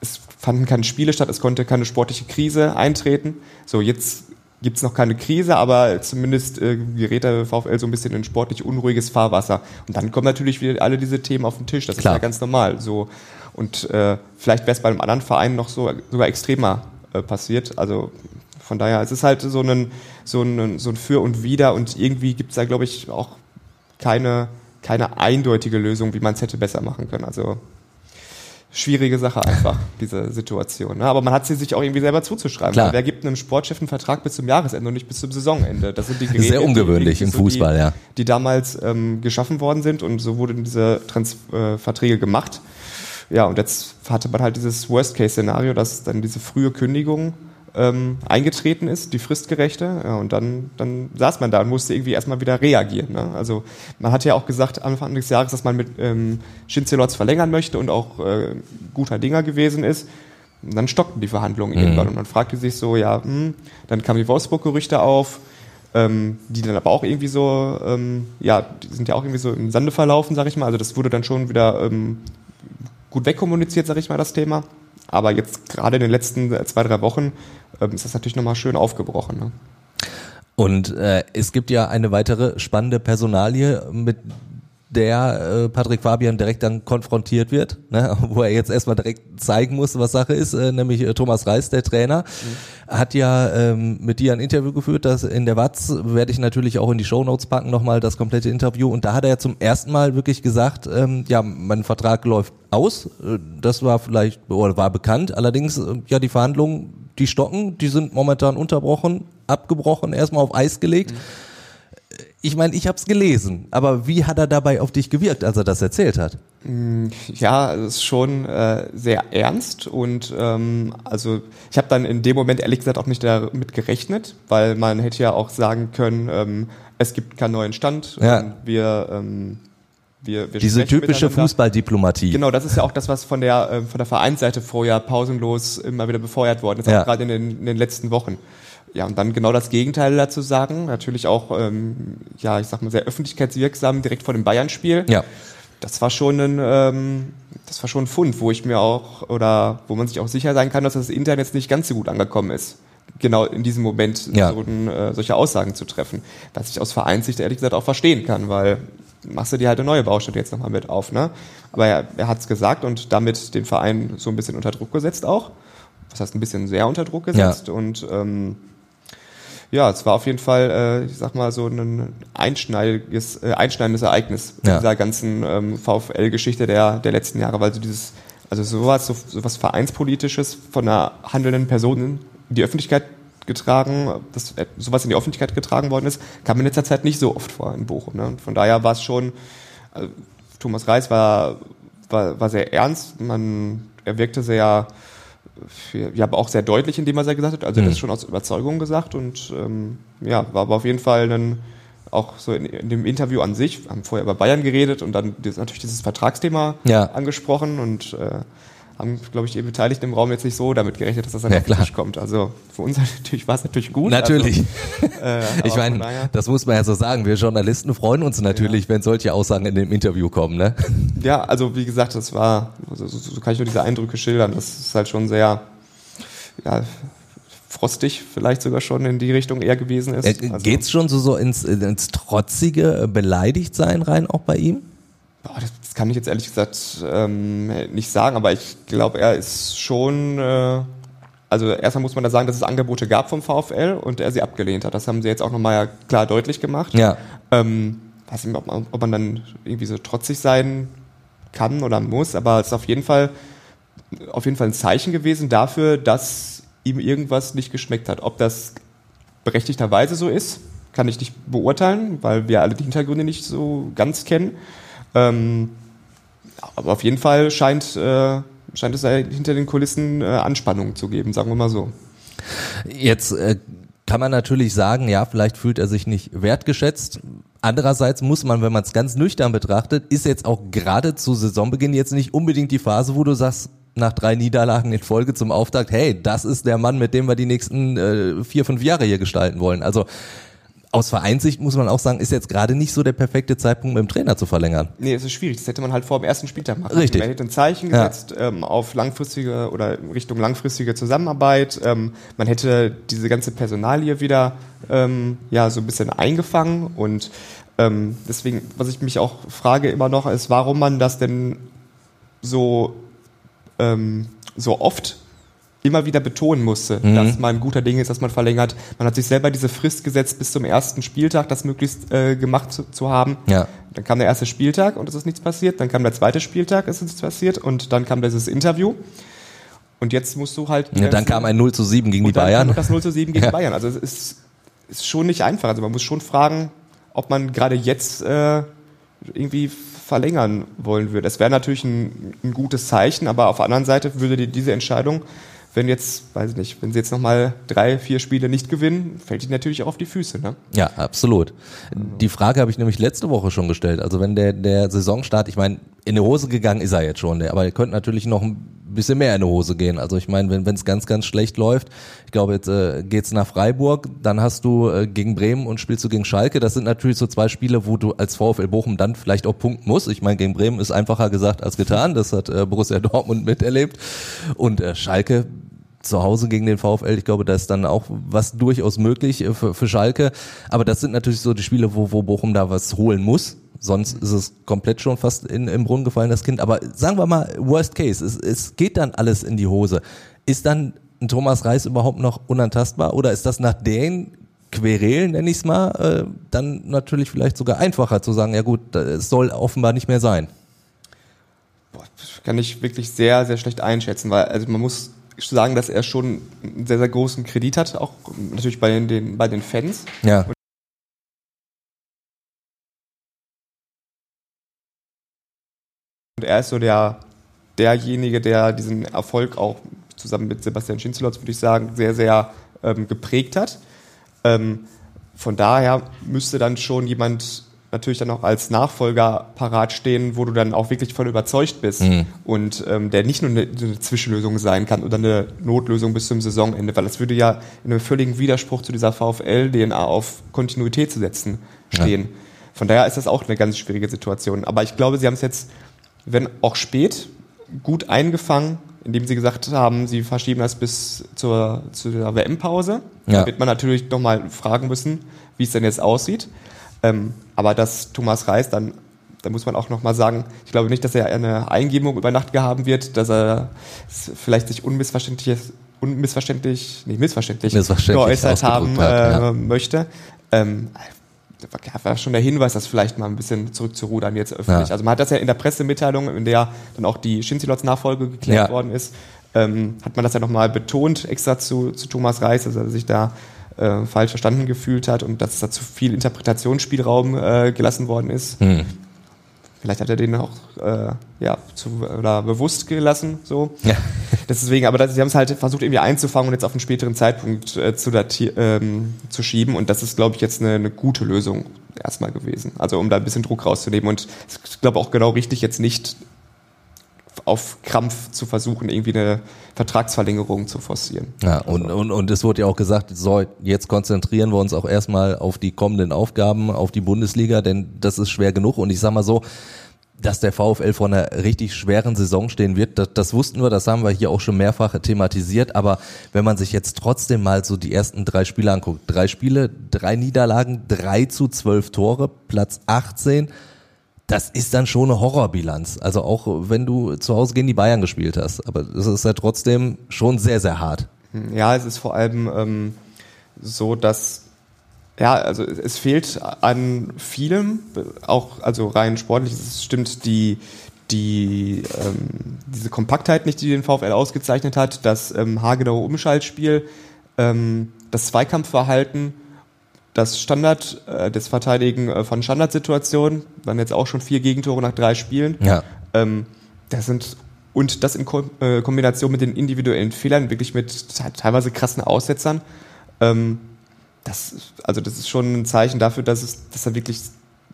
es fanden keine Spiele statt, es konnte keine sportliche Krise eintreten. So, jetzt gibt es noch keine Krise, aber zumindest äh, gerät der VfL so ein bisschen in sportlich unruhiges Fahrwasser. Und dann kommen natürlich wieder alle diese Themen auf den Tisch. Das Klar. ist ja ganz normal. So. Und äh, vielleicht wäre es bei einem anderen Verein noch so sogar extremer äh, passiert. Also von daher, es ist halt so ein, so ein, so ein Für und Wider und irgendwie gibt es da, glaube ich, auch keine, keine eindeutige Lösung, wie man es hätte besser machen können. Also schwierige Sache einfach, diese Situation. Ne? Aber man hat sie sich auch irgendwie selber zuzuschreiben. Klar. Wer gibt einem Sportchef einen Vertrag bis zum Jahresende und nicht bis zum Saisonende? Das sind die Geräte, Sehr ungewöhnlich die, die, im Fußball, die, ja. Die damals ähm, geschaffen worden sind und so wurden diese Trans äh, Verträge gemacht. Ja, und jetzt hatte man halt dieses Worst-Case-Szenario, dass dann diese frühe Kündigung ähm, eingetreten ist, die fristgerechte. Ja, und dann, dann saß man da und musste irgendwie erstmal wieder reagieren. Ne? Also man hat ja auch gesagt Anfang des Jahres, dass man mit ähm, Schinzelotz verlängern möchte und auch äh, guter Dinger gewesen ist. Und dann stockten die Verhandlungen mhm. irgendwann und man fragte sich so, ja, hm, dann kamen die Wolfsburg-Gerüchte auf, ähm, die dann aber auch irgendwie so, ähm, ja, die sind ja auch irgendwie so im Sande verlaufen, sag ich mal. Also das wurde dann schon wieder ähm, gut wegkommuniziert, sag ich mal, das Thema. Aber jetzt gerade in den letzten äh, zwei, drei Wochen ist das natürlich nochmal schön aufgebrochen. Ne? Und äh, es gibt ja eine weitere spannende Personalie, mit der äh, Patrick Fabian direkt dann konfrontiert wird, ne, wo er jetzt erstmal direkt zeigen muss, was Sache ist, äh, nämlich äh, Thomas Reis, der Trainer, mhm. hat ja ähm, mit dir ein Interview geführt, das in der Watz werde ich natürlich auch in die Shownotes packen, nochmal das komplette Interview und da hat er ja zum ersten Mal wirklich gesagt, ähm, ja, mein Vertrag läuft aus, äh, das war vielleicht, oder war bekannt, allerdings, äh, ja, die Verhandlungen, die stocken, die sind momentan unterbrochen, abgebrochen, erstmal auf Eis gelegt. Mhm ich meine, ich habe es gelesen, aber wie hat er dabei auf dich gewirkt, als er das erzählt hat? Mm, ja, es ist schon äh, sehr ernst und ähm, also ich habe dann in dem Moment ehrlich gesagt auch nicht damit gerechnet, weil man hätte ja auch sagen können, ähm, es gibt keinen neuen Stand, ja. wir ähm, wir, wir Diese typische Fußballdiplomatie. Genau, das ist ja auch das, was von der, äh, von der Vereinsseite vorher pausenlos immer wieder befeuert worden ist, ja. auch gerade in den, in den letzten Wochen. Ja, und dann genau das Gegenteil dazu sagen. Natürlich auch, ähm, ja, ich sag mal, sehr öffentlichkeitswirksam direkt vor dem Bayern-Spiel. Ja. Das war schon ein, ähm, das war schon ein Fund, wo ich mir auch, oder wo man sich auch sicher sein kann, dass das Internet jetzt nicht ganz so gut angekommen ist. Genau in diesem Moment ja. so ein, äh, solche Aussagen zu treffen. Was ich aus Vereinssicht ehrlich gesagt auch verstehen kann, weil machst du dir halt eine neue Baustelle jetzt nochmal mit auf, ne? Aber er, er hat es gesagt und damit den Verein so ein bisschen unter Druck gesetzt auch. Was heißt ein bisschen sehr unter Druck gesetzt ja. und ähm, ja, es war auf jeden Fall, äh, ich sag mal, so ein einschneidendes, äh, einschneidendes Ereignis ja. in dieser ganzen ähm, VfL-Geschichte der, der letzten Jahre, weil so dieses, also sowas, so, sowas Vereinspolitisches von einer handelnden Person in die Öffentlichkeit getragen, dass äh, sowas in die Öffentlichkeit getragen worden ist, kam in letzter Zeit nicht so oft vor in Bochum. Ne? Von daher war es schon, also Thomas Reis war, war, war sehr ernst, man, er wirkte sehr, ja, aber auch sehr deutlich in dem, was er gesagt hat. Also mhm. das schon aus Überzeugung gesagt und ähm, ja, war aber auf jeden Fall dann auch so in, in, dem Interview an sich, haben vorher über Bayern geredet und dann natürlich dieses Vertragsthema ja. angesprochen und äh, haben, glaube ich, die Beteiligten im Raum jetzt nicht so damit gerechnet, dass das dann ja, den Tisch kommt. Also für uns natürlich war es natürlich gut. Natürlich. Also, äh, ich meine, das muss man ja so sagen. Wir Journalisten freuen uns natürlich, ja. wenn solche Aussagen in dem Interview kommen. Ne? Ja, also wie gesagt, das war, also, so, so kann ich nur diese Eindrücke schildern. Das ist halt schon sehr, ja, frostig vielleicht sogar schon in die Richtung eher gewesen ist. Äh, also, Geht's schon so, so ins, ins trotzige Beleidigtsein rein auch bei ihm? Boah, das, das, kann ich jetzt ehrlich gesagt ähm, nicht sagen, aber ich glaube, er ist schon. Äh, also erstmal muss man da sagen, dass es Angebote gab vom VfL und er sie abgelehnt hat. Das haben sie jetzt auch nochmal klar deutlich gemacht. Ja. Ähm, weiß nicht, ob man, ob man dann irgendwie so trotzig sein kann oder muss, aber es ist auf jeden Fall auf jeden Fall ein Zeichen gewesen dafür, dass ihm irgendwas nicht geschmeckt hat. Ob das berechtigterweise so ist, kann ich nicht beurteilen, weil wir alle die Hintergründe nicht so ganz kennen. Ähm, aber auf jeden Fall scheint, äh, scheint es hinter den Kulissen äh, Anspannung zu geben, sagen wir mal so. Jetzt äh, kann man natürlich sagen, ja, vielleicht fühlt er sich nicht wertgeschätzt. Andererseits muss man, wenn man es ganz nüchtern betrachtet, ist jetzt auch gerade zu Saisonbeginn jetzt nicht unbedingt die Phase, wo du sagst, nach drei Niederlagen in Folge zum Auftakt, hey, das ist der Mann, mit dem wir die nächsten äh, vier, fünf Jahre hier gestalten wollen. Also aus Vereinssicht muss man auch sagen, ist jetzt gerade nicht so der perfekte Zeitpunkt, mit dem Trainer zu verlängern. Nee, es ist schwierig. Das hätte man halt vor dem ersten Spieltag machen. Richtig. Man hätte ein Zeichen Ja. gesetzt ähm, auf langfristige oder Richtung langfristige Zusammenarbeit. Ähm, man hätte diese ganze Personalie wieder ähm, ja so ein bisschen eingefangen und ähm, deswegen, was ich mich auch frage immer noch, ist, warum man das denn so ähm, so oft immer wieder betonen musste, Mhm. dass man guter Ding ist, dass man verlängert. Man hat sich selber diese Frist gesetzt, bis zum ersten Spieltag das möglichst äh, gemacht zu, zu haben. Ja. Dann kam der erste Spieltag und es ist nichts passiert. Dann kam der zweite Spieltag, es ist nichts passiert. Und dann kam dieses Interview. Und jetzt musst du halt. Ja, dann kam ein 0 zu 7 gegen die und dann Bayern. kam das 0 zu 7 gegen Ja. Bayern. Also es ist, ist schon nicht einfach. Also man muss schon fragen, ob man gerade jetzt äh, irgendwie verlängern wollen würde. Es wäre natürlich ein, ein gutes Zeichen, aber auf der anderen Seite würde die, diese Entscheidung, wenn jetzt, weiß ich nicht, wenn sie jetzt nochmal drei, vier Spiele nicht gewinnen, fällt die natürlich auch auf die Füße. Ne? Ja, absolut. Die Frage habe ich nämlich letzte Woche schon gestellt. Also wenn der, der Saisonstart, ich meine, in die Hose gegangen ist er jetzt schon, aber er könnte natürlich noch ein bisschen mehr in die Hose gehen. Also ich meine, wenn es ganz, ganz schlecht läuft, ich glaube, jetzt äh, geht's nach Freiburg, dann hast du äh, gegen Bremen und spielst du gegen Schalke. Das sind natürlich so zwei Spiele, wo du als VfL Bochum dann vielleicht auch punkten musst. Ich meine, gegen Bremen ist einfacher gesagt als getan. Das hat äh, Borussia Dortmund miterlebt. Und äh, Schalke zu Hause gegen den VfL, ich glaube, da ist dann auch was durchaus möglich äh, für, für Schalke. Aber das sind natürlich so die Spiele, wo, wo Bochum da was holen muss. Sonst ist es komplett schon fast in, im Brunnen gefallen, das Kind. Aber sagen wir mal, worst case, es, es geht dann alles in die Hose. Ist dann ein Thomas Reis überhaupt noch unantastbar? Oder ist das nach den Querelen, nenne ich es mal, äh, dann natürlich vielleicht sogar einfacher zu sagen, ja gut, es soll offenbar nicht mehr sein. Boah, das kann ich wirklich sehr, sehr schlecht einschätzen, weil also man muss sagen, dass er schon einen sehr, sehr großen Kredit hat, auch natürlich bei den, den, bei den Fans. Ja. Und er ist so der, derjenige, der diesen Erfolg auch zusammen mit Sebastian Schinzelotz, würde ich sagen, sehr, sehr ähm, geprägt hat. Ähm, von daher müsste dann schon jemand natürlich dann auch als Nachfolger parat stehen, wo du dann auch wirklich voll überzeugt bist Mhm. und ähm, der nicht nur eine, eine Zwischenlösung sein kann oder eine Notlösung bis zum Saisonende, weil das würde ja in einem völligen Widerspruch zu dieser VfL-DNA auf Kontinuität zu setzen stehen. Von daher ist das auch eine ganz schwierige Situation. Aber ich glaube, sie haben es jetzt, wenn auch spät, gut eingefangen, indem sie gesagt haben, sie verschieben das bis zur, zu der WM-Pause. Ja. Da wird man natürlich nochmal fragen müssen, wie es denn jetzt aussieht. Ähm, aber dass Thomas Reis dann, da muss man auch nochmal sagen, ich glaube nicht, dass er eine Eingebung über Nacht gehabt wird, dass er vielleicht sich unmissverständlich, unmissverständlich, nicht missverständlich, Missverständlich geäußert haben hat, äh, ja. möchte. Ähm, war schon der Hinweis, das vielleicht mal ein bisschen zurückzurudern jetzt öffentlich. Ja. Also man hat das ja in der Pressemitteilung, in der dann auch die Schinzilots Nachfolge geklärt Ja. worden ist, ähm, hat man das ja nochmal betont, extra zu, zu Thomas Reis, dass er sich da äh, falsch verstanden gefühlt hat und dass da zu viel Interpretationsspielraum äh, gelassen worden ist. Hm. Vielleicht hat er den auch äh, ja, zu, oder bewusst gelassen. So. Ja. Deswegen, aber das, sie haben es halt versucht irgendwie einzufangen und jetzt auf einen späteren Zeitpunkt äh, zu, dati- ähm, zu schieben. Und das ist, glaube ich, jetzt eine, eine gute Lösung erstmal gewesen. Also um da ein bisschen Druck rauszunehmen. Und ich glaube auch genau richtig, jetzt nicht auf Krampf zu versuchen, irgendwie eine Vertragsverlängerung zu forcieren. Ja, und, und, und es wurde ja auch gesagt, so, jetzt konzentrieren wir uns auch erstmal auf die kommenden Aufgaben, auf die Bundesliga, denn das ist schwer genug. Und ich sag mal so, dass der VfL vor einer richtig schweren Saison stehen wird, das, das wussten wir, das haben wir hier auch schon mehrfach thematisiert. Aber wenn man sich jetzt trotzdem mal so die ersten drei Spiele anguckt, drei Spiele, drei Niederlagen, drei zu zwölf Tore, Platz 18, das ist dann schon eine Horrorbilanz. Also auch wenn du zu Hause gegen die Bayern gespielt hast. Aber das ist ja trotzdem schon sehr, sehr hart. Ja, es ist vor allem ähm, so, dass ja, also es es fehlt an vielem, auch also rein sportlich. Es stimmt die die ähm, diese Kompaktheit nicht, die den VfL ausgezeichnet hat, das ähm, haargenaue Umschaltspiel, ähm, das Zweikampfverhalten, das Standard, äh, das Verteidigen äh, von Standardsituationen, waren jetzt auch schon vier Gegentore nach drei Spielen. Ja. Ähm, das sind und das in Ko äh, Kombination mit den individuellen Fehlern, wirklich mit teilweise krassen Aussetzern. Ähm, das, also das ist schon ein Zeichen dafür, dass es, dass da wirklich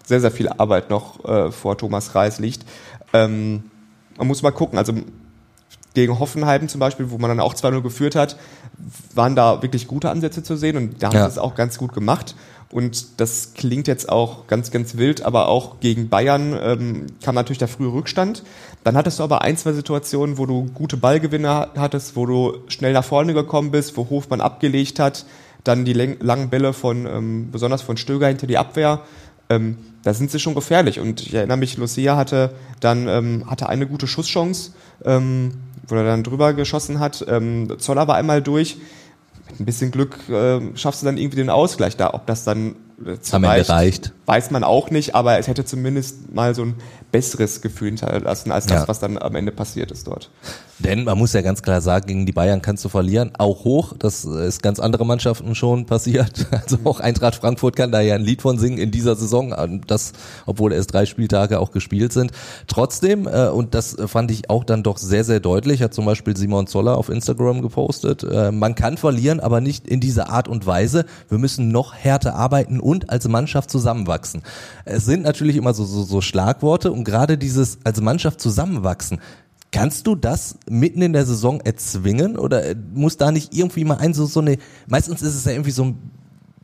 sehr, sehr viel Arbeit noch äh, vor Thomas Reis liegt. Ähm, man muss mal gucken, also gegen Hoffenheim zum Beispiel, wo man dann auch 2-0 geführt hat, waren da wirklich gute Ansätze zu sehen und da haben Ja. sie es auch ganz gut gemacht. Und das klingt jetzt auch ganz, ganz wild, aber auch gegen Bayern ähm, kam natürlich der frühe Rückstand. Dann hattest du aber ein, zwei Situationen, wo du gute Ballgewinne hattest, wo du schnell nach vorne gekommen bist, wo Hofmann abgelegt hat, dann die langen Bälle von, ähm, besonders von Stöger hinter die Abwehr. Ähm, da sind sie schon gefährlich. Und ich erinnere mich, Lucia hatte dann ähm, hatte eine gute Schusschance, ähm, wo er dann drüber geschossen hat. Ähm, Zoller war einmal durch mit ein bisschen Glück äh, schaffst du dann irgendwie den Ausgleich da. Ob das dann äh, am Ende reicht, weiß man auch nicht, aber es hätte zumindest mal so ein besseres Gefühl hinterlassen als das, ja. was dann am Ende passiert ist dort. Denn man muss ja ganz klar sagen, gegen die Bayern kannst du verlieren, auch hoch. Das ist ganz andere Mannschaften schon passiert. Also auch Eintracht Frankfurt kann da ja ein Lied von singen in dieser Saison, das, obwohl erst drei Spieltage auch gespielt sind. Trotzdem, äh, und das fand ich auch dann doch sehr, sehr deutlich, hat zum Beispiel Simon Zoller auf Instagram gepostet, äh, man kann verlieren, aber nicht in dieser Art und Weise. Wir müssen noch härter arbeiten und als Mannschaft zusammenwachsen. Es sind natürlich immer so, so, so Schlagworte und gerade dieses als Mannschaft zusammenwachsen, Kannst du das mitten in der Saison erzwingen oder muss da nicht irgendwie mal ein so, so eine, meistens ist es ja irgendwie so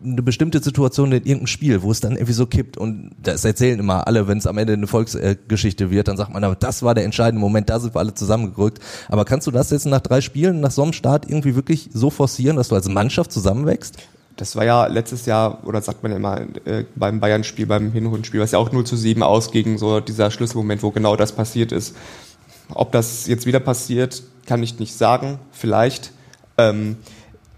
eine bestimmte Situation in irgendeinem Spiel, wo es dann irgendwie so kippt und das erzählen immer alle, wenn es am Ende eine Volksgeschichte wird, dann sagt man, aber das war der entscheidende Moment, da sind wir alle zusammengerückt. Aber kannst du das jetzt nach drei Spielen, nach so einem Start irgendwie wirklich so forcieren, dass du als Mannschaft zusammenwächst? Das war ja letztes Jahr, oder sagt man ja immer, äh, beim Bayern-Spiel, beim Hinrundenspiel, was ja auch 0 zu 7 ausging, so dieser Schlüsselmoment, wo genau das passiert ist. Ob das jetzt wieder passiert, kann ich nicht sagen, vielleicht. Ähm,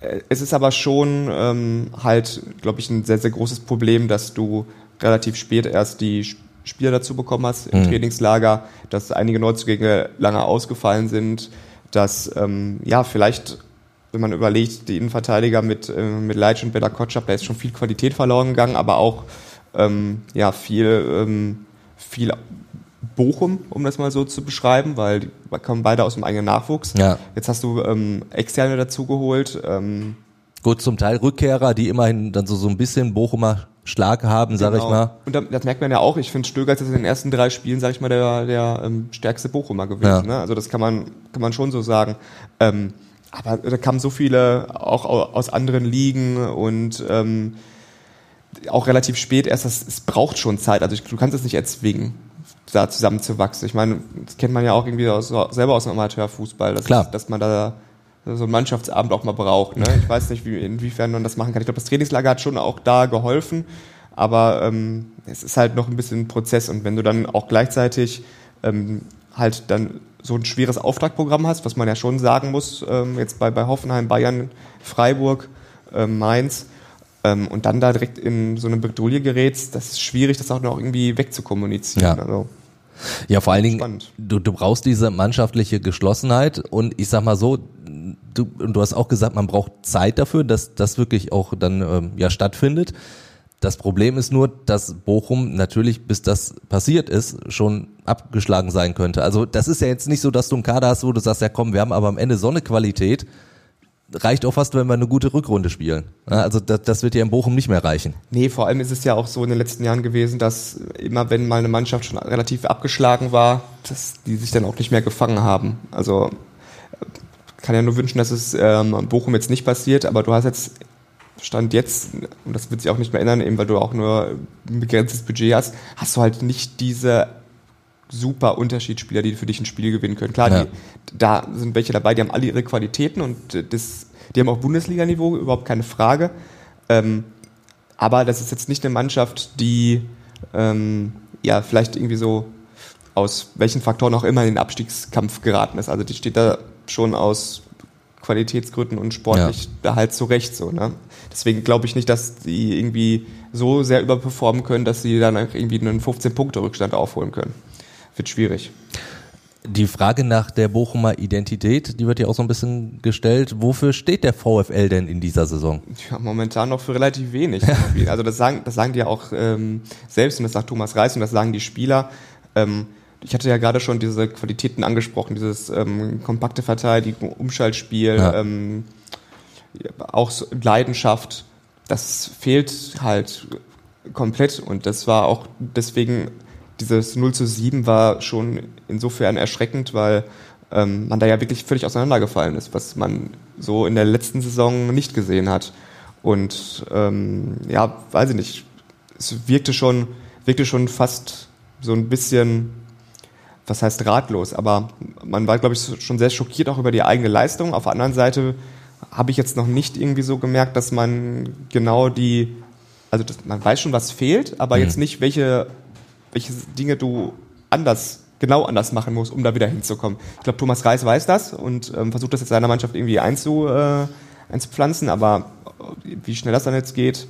äh, es ist aber schon ähm, halt, glaube ich, ein sehr, sehr großes Problem, dass du relativ spät erst die Spieler dazu bekommen hast im mhm. Trainingslager, dass einige Neuzugänge lange ausgefallen sind, dass ähm, ja vielleicht wenn man überlegt, die Innenverteidiger mit, äh, mit Leitsch und Bella Kotschap, da ist schon viel Qualität verloren gegangen, aber auch ähm, ja, viel, ähm, viel Bochum, um das mal so zu beschreiben, weil die kommen beide aus dem eigenen Nachwuchs. Ja. Jetzt hast du ähm, Externe dazugeholt. Ähm, Gut, zum Teil Rückkehrer, die immerhin dann so, so ein bisschen Bochumer Schlag haben, sag genau. ich mal. Und das merkt man ja auch. Ich finde, Stöger ist in den ersten drei Spielen, sag ich mal, der, der ähm, stärkste Bochumer gewesen. Ja. Ne? Also das kann man, kann man schon so sagen. Ähm, aber da kamen so viele auch aus anderen Ligen und ähm, auch relativ spät erst. Das, es braucht schon Zeit. Also ich, du kannst es nicht erzwingen, da zusammenzuwachsen. Ich meine, das kennt man ja auch irgendwie aus, selber aus dem Amateurfußball, dass, Klar. dass man da so einen Mannschaftsabend auch mal braucht. Ne? Ich weiß nicht, wie, inwiefern man das machen kann. Ich glaube, das Trainingslager hat schon auch da geholfen, aber ähm, es ist halt noch ein bisschen ein Prozess. Und wenn du dann auch gleichzeitig ähm, halt dann so ein schweres Auftragprogramm hast, was man ja schon sagen muss, ähm, jetzt bei, bei Hoffenheim, Bayern, Freiburg, ähm, Mainz, ähm, und dann da direkt in so eine Bredouille gerätst, das ist schwierig, das auch noch irgendwie wegzukommunizieren. Ja. Also, ja, vor allen Dingen, du, du brauchst diese mannschaftliche Geschlossenheit und ich sag mal so, du, du hast auch gesagt, man braucht Zeit dafür, dass das wirklich auch dann ähm, ja stattfindet. Das Problem ist nur, dass Bochum natürlich, bis das passiert ist, schon abgeschlagen sein könnte. Also das ist ja jetzt nicht so, dass du einen Kader hast, wo du sagst, ja komm, wir haben aber am Ende so eine Qualität, reicht auch fast, wenn wir eine gute Rückrunde spielen. Also das, das wird ja in Bochum nicht mehr reichen. Nee, vor allem ist es ja auch so in den letzten Jahren gewesen, dass immer wenn mal eine Mannschaft schon relativ abgeschlagen war, dass die sich dann auch nicht mehr gefangen haben. Also kann ja nur wünschen, dass es ähm, Bochum jetzt nicht passiert, aber du hast jetzt Stand jetzt, und das wird sich auch nicht mehr ändern, eben weil du auch nur ein begrenztes Budget hast, hast du halt nicht diese super Unterschiedsspieler, die für dich ein Spiel gewinnen können. Klar, ja. die, da sind welche dabei, die haben alle ihre Qualitäten und das, die haben auch Bundesliga-Niveau, überhaupt keine Frage. Ähm, aber das ist jetzt nicht eine Mannschaft, die ähm, ja vielleicht irgendwie so aus welchen Faktoren auch immer in den Abstiegskampf geraten ist. Also die steht da schon aus Qualitätsgründen und sportlich ja. da halt zurecht so. Ne? Deswegen glaube ich nicht, dass die irgendwie so sehr überperformen können, dass sie dann irgendwie einen 15-Punkte-Rückstand aufholen können. Wird schwierig. Die Frage nach der Bochumer Identität, die wird ja auch so ein bisschen gestellt. Wofür steht der VfL denn in dieser Saison? Ja, momentan noch für relativ wenig. also das sagen, das sagen die ja auch ähm, selbst und das sagt Thomas Reis und das sagen die Spieler. Ähm, ich hatte ja gerade schon diese Qualitäten angesprochen, dieses ähm, kompakte Verteidigung, Umschaltspiel, ja. ähm, auch so Leidenschaft. Das fehlt halt komplett und das war auch deswegen, dieses 0 zu 7 war schon insofern erschreckend, weil ähm, man da ja wirklich völlig auseinandergefallen ist, was man so in der letzten Saison nicht gesehen hat. Und ähm, ja, weiß ich nicht, es wirkte schon, wirkte schon fast so ein bisschen, was heißt ratlos, aber man war, glaube ich, schon sehr schockiert auch über die eigene Leistung. Auf der anderen Seite habe ich jetzt noch nicht irgendwie so gemerkt, dass man genau die, also das, man weiß schon, was fehlt, aber mhm. jetzt nicht, welche, welche Dinge du anders genau anders machen musst, um da wieder hinzukommen. Ich glaube, Thomas Reis weiß das und ähm, versucht das jetzt seiner Mannschaft irgendwie einzu, äh, einzupflanzen, aber wie schnell das dann jetzt geht,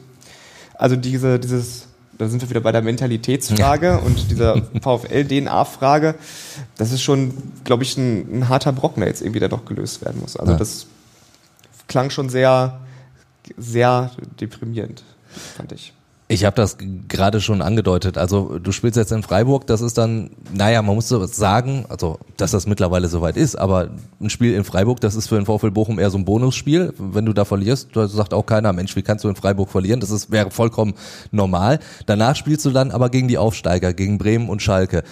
also diese, dieses, da sind wir wieder bei der Mentalitätsfrage ja. und dieser VfL-DNA-Frage, das ist schon, glaube ich, ein, ein, harter Brocken, der jetzt irgendwie da doch gelöst werden muss. Also ja. das klang schon sehr, sehr deprimierend, fand ich. Ich habe das gerade schon angedeutet. Also du spielst jetzt in Freiburg, das ist dann, naja, man muss sagen, also dass das mittlerweile soweit ist, aber ein Spiel in Freiburg, das ist für den VfL Bochum eher so ein Bonusspiel. Wenn du da verlierst, da sagt auch keiner, Mensch, wie kannst du in Freiburg verlieren? Das ist, wäre vollkommen normal. Danach spielst du dann aber gegen die Aufsteiger, gegen Bremen und Schalke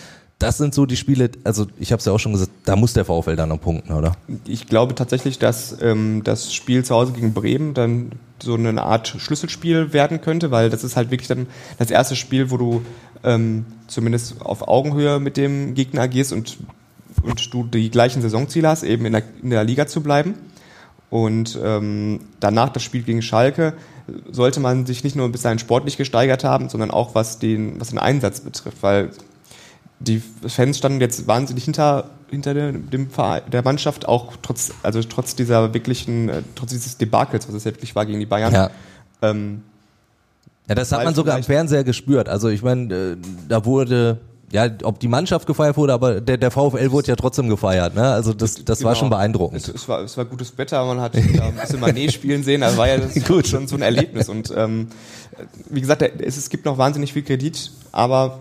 das sind so die Spiele, also ich habe es ja auch schon gesagt, da muss der VfL dann noch punkten, oder? Ich glaube tatsächlich, dass ähm, das Spiel zu Hause gegen Bremen dann so eine Art Schlüsselspiel werden könnte, weil das ist halt wirklich dann das erste Spiel, wo du ähm, zumindest auf Augenhöhe mit dem Gegner agierst und, und du die gleichen Saisonziele hast, eben in der, in der Liga zu bleiben. Und ähm, danach das Spiel gegen Schalke sollte man sich nicht nur bis dahin sportlich gesteigert haben, sondern auch was den, was den Einsatz betrifft, weil die Fans standen jetzt wahnsinnig hinter, hinter dem, Verein, der Mannschaft, auch trotz, also trotz dieser wirklichen, äh, trotz dieses Debakels, was es ja wirklich war gegen die Bayern. Ja. Ähm, ja, das hat man sogar am Fernseher gespürt. Also ich meine, äh, da wurde, ja, ob die Mannschaft gefeiert wurde, aber der, der VfL wurde ja trotzdem gefeiert. Ne? Also das, das genau. war schon beeindruckend. Es, es, war, es war gutes Wetter, man hat ein bisschen Manet spielen sehen, das war ja das Gut. schon so ein Erlebnis. Und ähm, wie gesagt, es, es gibt noch wahnsinnig viel Kredit, aber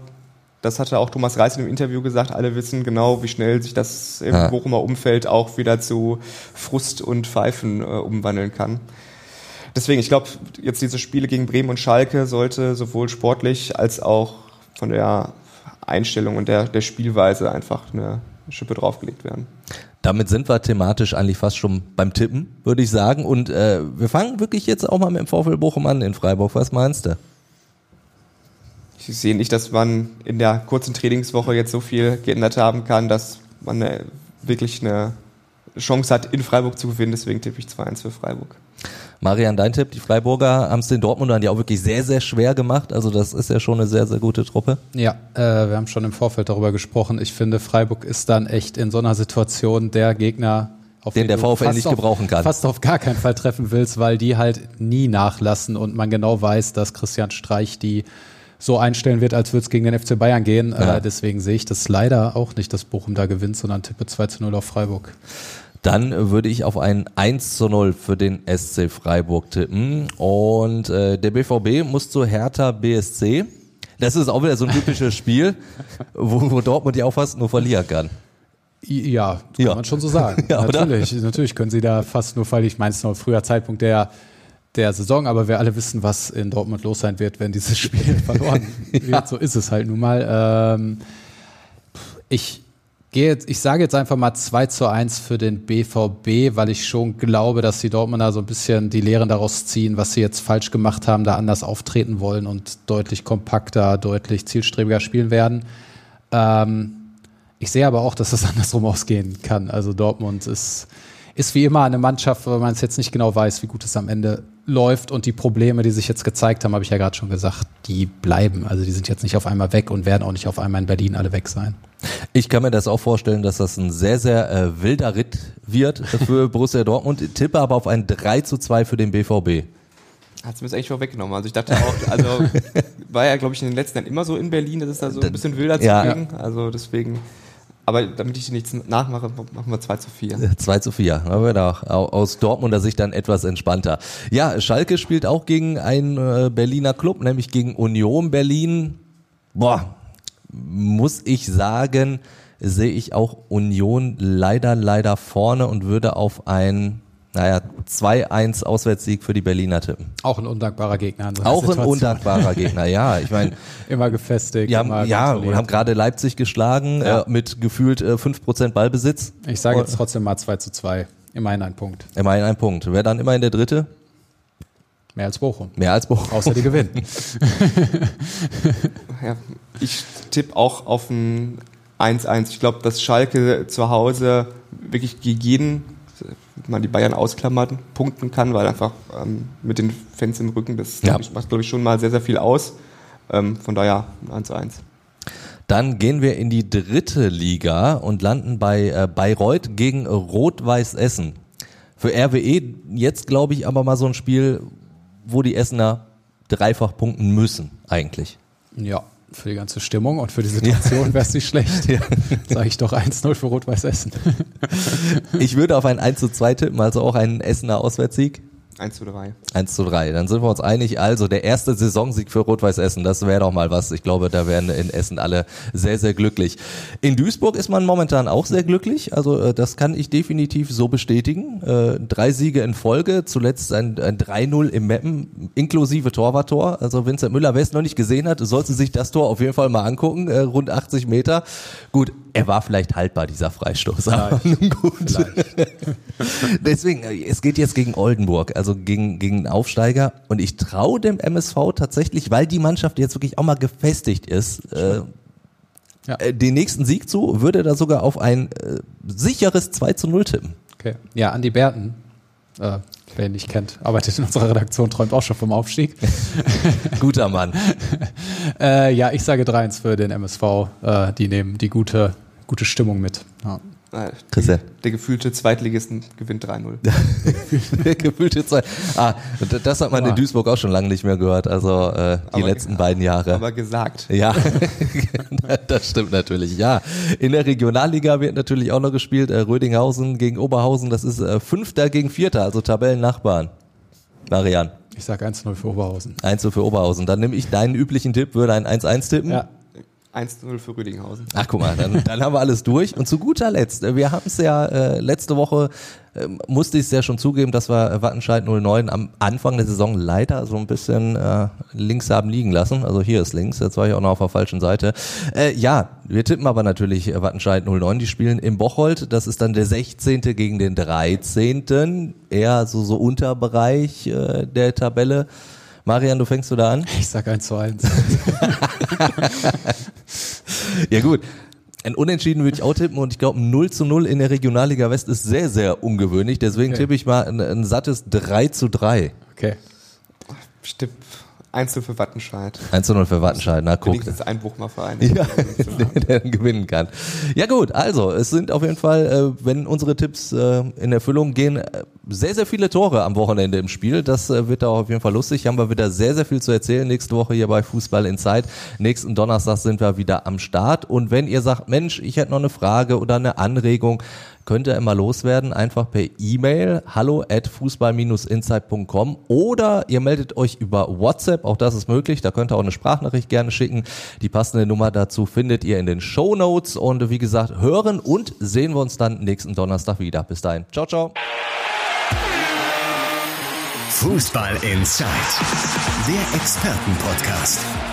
das hatte auch Thomas Reis in dem Interview gesagt. Alle wissen genau, wie schnell sich das im ja. Bochumer Umfeld auch wieder zu Frust und Pfeifen äh, umwandeln kann. Deswegen, ich glaube, jetzt diese Spiele gegen Bremen und Schalke sollte sowohl sportlich als auch von der Einstellung und der, der Spielweise einfach eine Schippe draufgelegt werden. Damit sind wir thematisch eigentlich fast schon beim Tippen, würde ich sagen. Und äh, wir fangen wirklich jetzt auch mal mit dem VfL Bochum an in Freiburg. Was meinst du? Ich sehe nicht, dass man in der kurzen Trainingswoche jetzt so viel geändert haben kann, dass man eine, wirklich eine Chance hat, in Freiburg zu gewinnen. Deswegen tippe ich 2-1 für Freiburg. Marian, dein Tipp, die Freiburger haben es den Dortmundern ja auch wirklich sehr, sehr schwer gemacht. Also das ist ja schon eine sehr, sehr gute Truppe. Ja, äh, wir haben schon im Vorfeld darüber gesprochen. Ich finde, Freiburg ist dann echt in so einer Situation der Gegner, auf den der VfL nicht gebrauchen kann. Fast auf gar keinen Fall treffen willst, weil die halt nie nachlassen und man genau weiß, dass Christian Streich die so einstellen wird, als würde es gegen den FC Bayern gehen. Ja. Äh, deswegen sehe ich das leider auch nicht, dass Bochum da gewinnt, sondern tippe 2 zu 0 auf Freiburg. Dann würde ich auf ein 1 zu 0 für den SC Freiburg tippen. Und äh, der BVB muss zu Hertha BSC. Das ist auch wieder so ein typisches Spiel, wo, wo Dortmund ja auch fast nur verlieren kann. Ja, kann ja. man schon so sagen. ja, natürlich, natürlich können sie da fast nur verlieren. Ich meine, es ist noch ein früher Zeitpunkt der der Saison, aber wir alle wissen, was in Dortmund los sein wird, wenn dieses Spiel verloren wird. ja. So ist es halt nun mal. Ähm, ich gehe jetzt, ich sage jetzt einfach mal 2 zu 1 für den BVB, weil ich schon glaube, dass die Dortmunder so ein bisschen die Lehren daraus ziehen, was sie jetzt falsch gemacht haben, da anders auftreten wollen und deutlich kompakter, deutlich zielstrebiger spielen werden. Ähm, ich sehe aber auch, dass es andersrum ausgehen kann. Also Dortmund ist, ist wie immer eine Mannschaft, weil man es jetzt nicht genau weiß, wie gut es am Ende läuft und die Probleme, die sich jetzt gezeigt haben, habe ich ja gerade schon gesagt, die bleiben. Also die sind jetzt nicht auf einmal weg und werden auch nicht auf einmal in Berlin alle weg sein. Ich kann mir das auch vorstellen, dass das ein sehr, sehr äh, wilder Ritt wird für Borussia Dortmund. Ich tippe aber auf ein 3 zu 2 für den BVB. Hat es mir eigentlich vorweggenommen. Also ich dachte auch, also war ja, glaube ich, in den letzten Jahren immer so in Berlin, dass es da so ein bisschen wilder zu ja. ging. Also deswegen aber damit ich nichts nachmache, machen wir 2 zu 4. 2 zu 4. Aber doch aus Dortmunder Sicht dann etwas entspannter. Ja, Schalke spielt auch gegen einen äh, Berliner Club, nämlich gegen Union Berlin. Boah, muss ich sagen, sehe ich auch Union leider, leider vorne und würde auf ein naja, 2-1 Auswärtssieg für die Berliner tippen. Auch ein undankbarer Gegner. So Auch ein undankbarer Gegner, ja. Ich meine, immer gefestigt. Ja, immer ja und haben gerade Leipzig geschlagen ja. äh, mit gefühlt äh, 5% Ballbesitz. Ich sage jetzt trotzdem mal 2 zu 2. Immerhin ein Punkt. Immerhin ein Punkt. Wer dann immerhin der Dritte? Mehr als Bochum. Mehr als Bochum. Außer die gewinnen. Ja, ich tippe auch auf ein 1-1. Ich glaube, dass Schalke zu Hause wirklich gegen jeden, man die Bayern ausklammert, punkten kann, weil einfach ähm, mit den Fans im Rücken, das Ja. glaub ich, macht, glaube ich, schon mal sehr, sehr viel aus. Ähm, von daher ein 1-1. Dann gehen wir in die dritte Liga und landen bei äh, Bayreuth gegen Rot-Weiß Essen. Für RWE jetzt, glaube ich, aber mal so ein Spiel, wo die Essener dreifach punkten müssen, eigentlich. Ja, für die ganze Stimmung und für die Situation wäre es nicht schlecht. Sage ich doch 1-0 für Rot-Weiß Essen. Ich würde auf ein 1 zu 2 tippen, also auch einen Essener Auswärtssieg. 1 zu 3. 1 zu 3. Dann sind wir uns einig. Also der erste Saisonsieg für Rot-Weiß Essen, das wäre doch mal was. Ich glaube, da wären in Essen alle sehr, sehr glücklich. In Duisburg ist man momentan auch sehr glücklich. Also äh, das kann ich definitiv so bestätigen. Äh, drei Siege in Folge, zuletzt ein, ein 3-0 im Meppen, inklusive Torwarttor. Also Vincent Müller, wer es noch nicht gesehen hat, sollte sich das Tor auf jeden Fall mal angucken. Äh, rund 80 Meter. Gut, er war vielleicht haltbar, dieser Freistoß. Aber nun gut. Deswegen, es geht jetzt gegen Oldenburg, also gegen, gegen einen Aufsteiger. Und ich traue dem MSV tatsächlich, weil die Mannschaft jetzt wirklich auch mal gefestigt ist, äh, Ja. äh, den nächsten Sieg zu, würde da sogar auf ein äh, sicheres 2 zu 0 tippen. Okay. Ja, Andi Berten, äh, wer ihn nicht kennt, arbeitet in unserer Redaktion, träumt auch schon vom Aufstieg. Guter Mann. äh, ja, ich sage 3-1 für den MSV. Äh, die nehmen die gute, gute Stimmung mit. Ja. Christian. Der gefühlte Zweitligisten gewinnt 3-0. Gefühlte Zeit. Ah, das hat man in Ah. Duisburg auch schon lange nicht mehr gehört, also äh, die Aber- letzten beiden Jahre. Aber gesagt. Ja, das stimmt natürlich. Ja, in der Regionalliga wird natürlich auch noch gespielt. Äh, Rödinghausen gegen Oberhausen. Das ist äh, Fünfter gegen Vierter, also Tabellennachbarn. Marian, Ich sage 1-0 für Oberhausen. 1 zu für Oberhausen. Dann nehme ich deinen üblichen Tipp, würde ein 1-1 tippen. Ja, 1-0 für Rüdinghausen. Ach guck mal, dann, dann haben wir alles durch. Und zu guter Letzt, äh, wir haben es ja äh, letzte Woche, äh, musste ich es ja schon zugeben, dass wir Wattenscheid 09 am Anfang der Saison leider so ein bisschen äh, links haben liegen lassen. Also hier ist links, jetzt war ich auch noch auf der falschen Seite. Äh, ja, wir tippen aber natürlich Wattenscheid 09, die spielen im Bocholt. Das ist dann der 16. gegen den 13. Eher so, so Unterbereich äh, der Tabelle. Marian, du fängst du da an? Ich sag 1 zu 1. ja, gut. Ein Unentschieden würde ich auch tippen und ich glaube, 0 zu 0 in der Regionalliga West ist sehr, sehr ungewöhnlich. Deswegen okay. tippe ich mal ein, ein sattes 3 zu 3. Okay. Stimmt. 1 zu 0 für Wattenscheid. 1 zu 0 für Wattenscheid, na guck. Wenigstens ein Buchmacherverein. Ja, der gewinnen kann. Ja gut, also es sind auf jeden Fall, äh, wenn unsere Tipps äh, in Erfüllung gehen, äh, sehr, sehr viele Tore am Wochenende im Spiel. Das äh, wird da auf jeden Fall lustig. Haben wir wieder sehr, sehr viel zu erzählen nächste Woche hier bei Fußball Inside. Nächsten Donnerstag sind wir wieder am Start. Und wenn ihr sagt, Mensch, ich hätte noch eine Frage oder eine Anregung, könnt ihr immer loswerden, einfach per E-Mail hallo at fußball-insight.com oder ihr meldet euch über WhatsApp, auch das ist möglich, da könnt ihr auch eine Sprachnachricht gerne schicken. Die passende Nummer dazu findet ihr in den Show Notes und wie gesagt, hören und sehen wir uns dann nächsten Donnerstag wieder. Bis dahin. Ciao, ciao. Fußball Inside, der Expertenpodcast.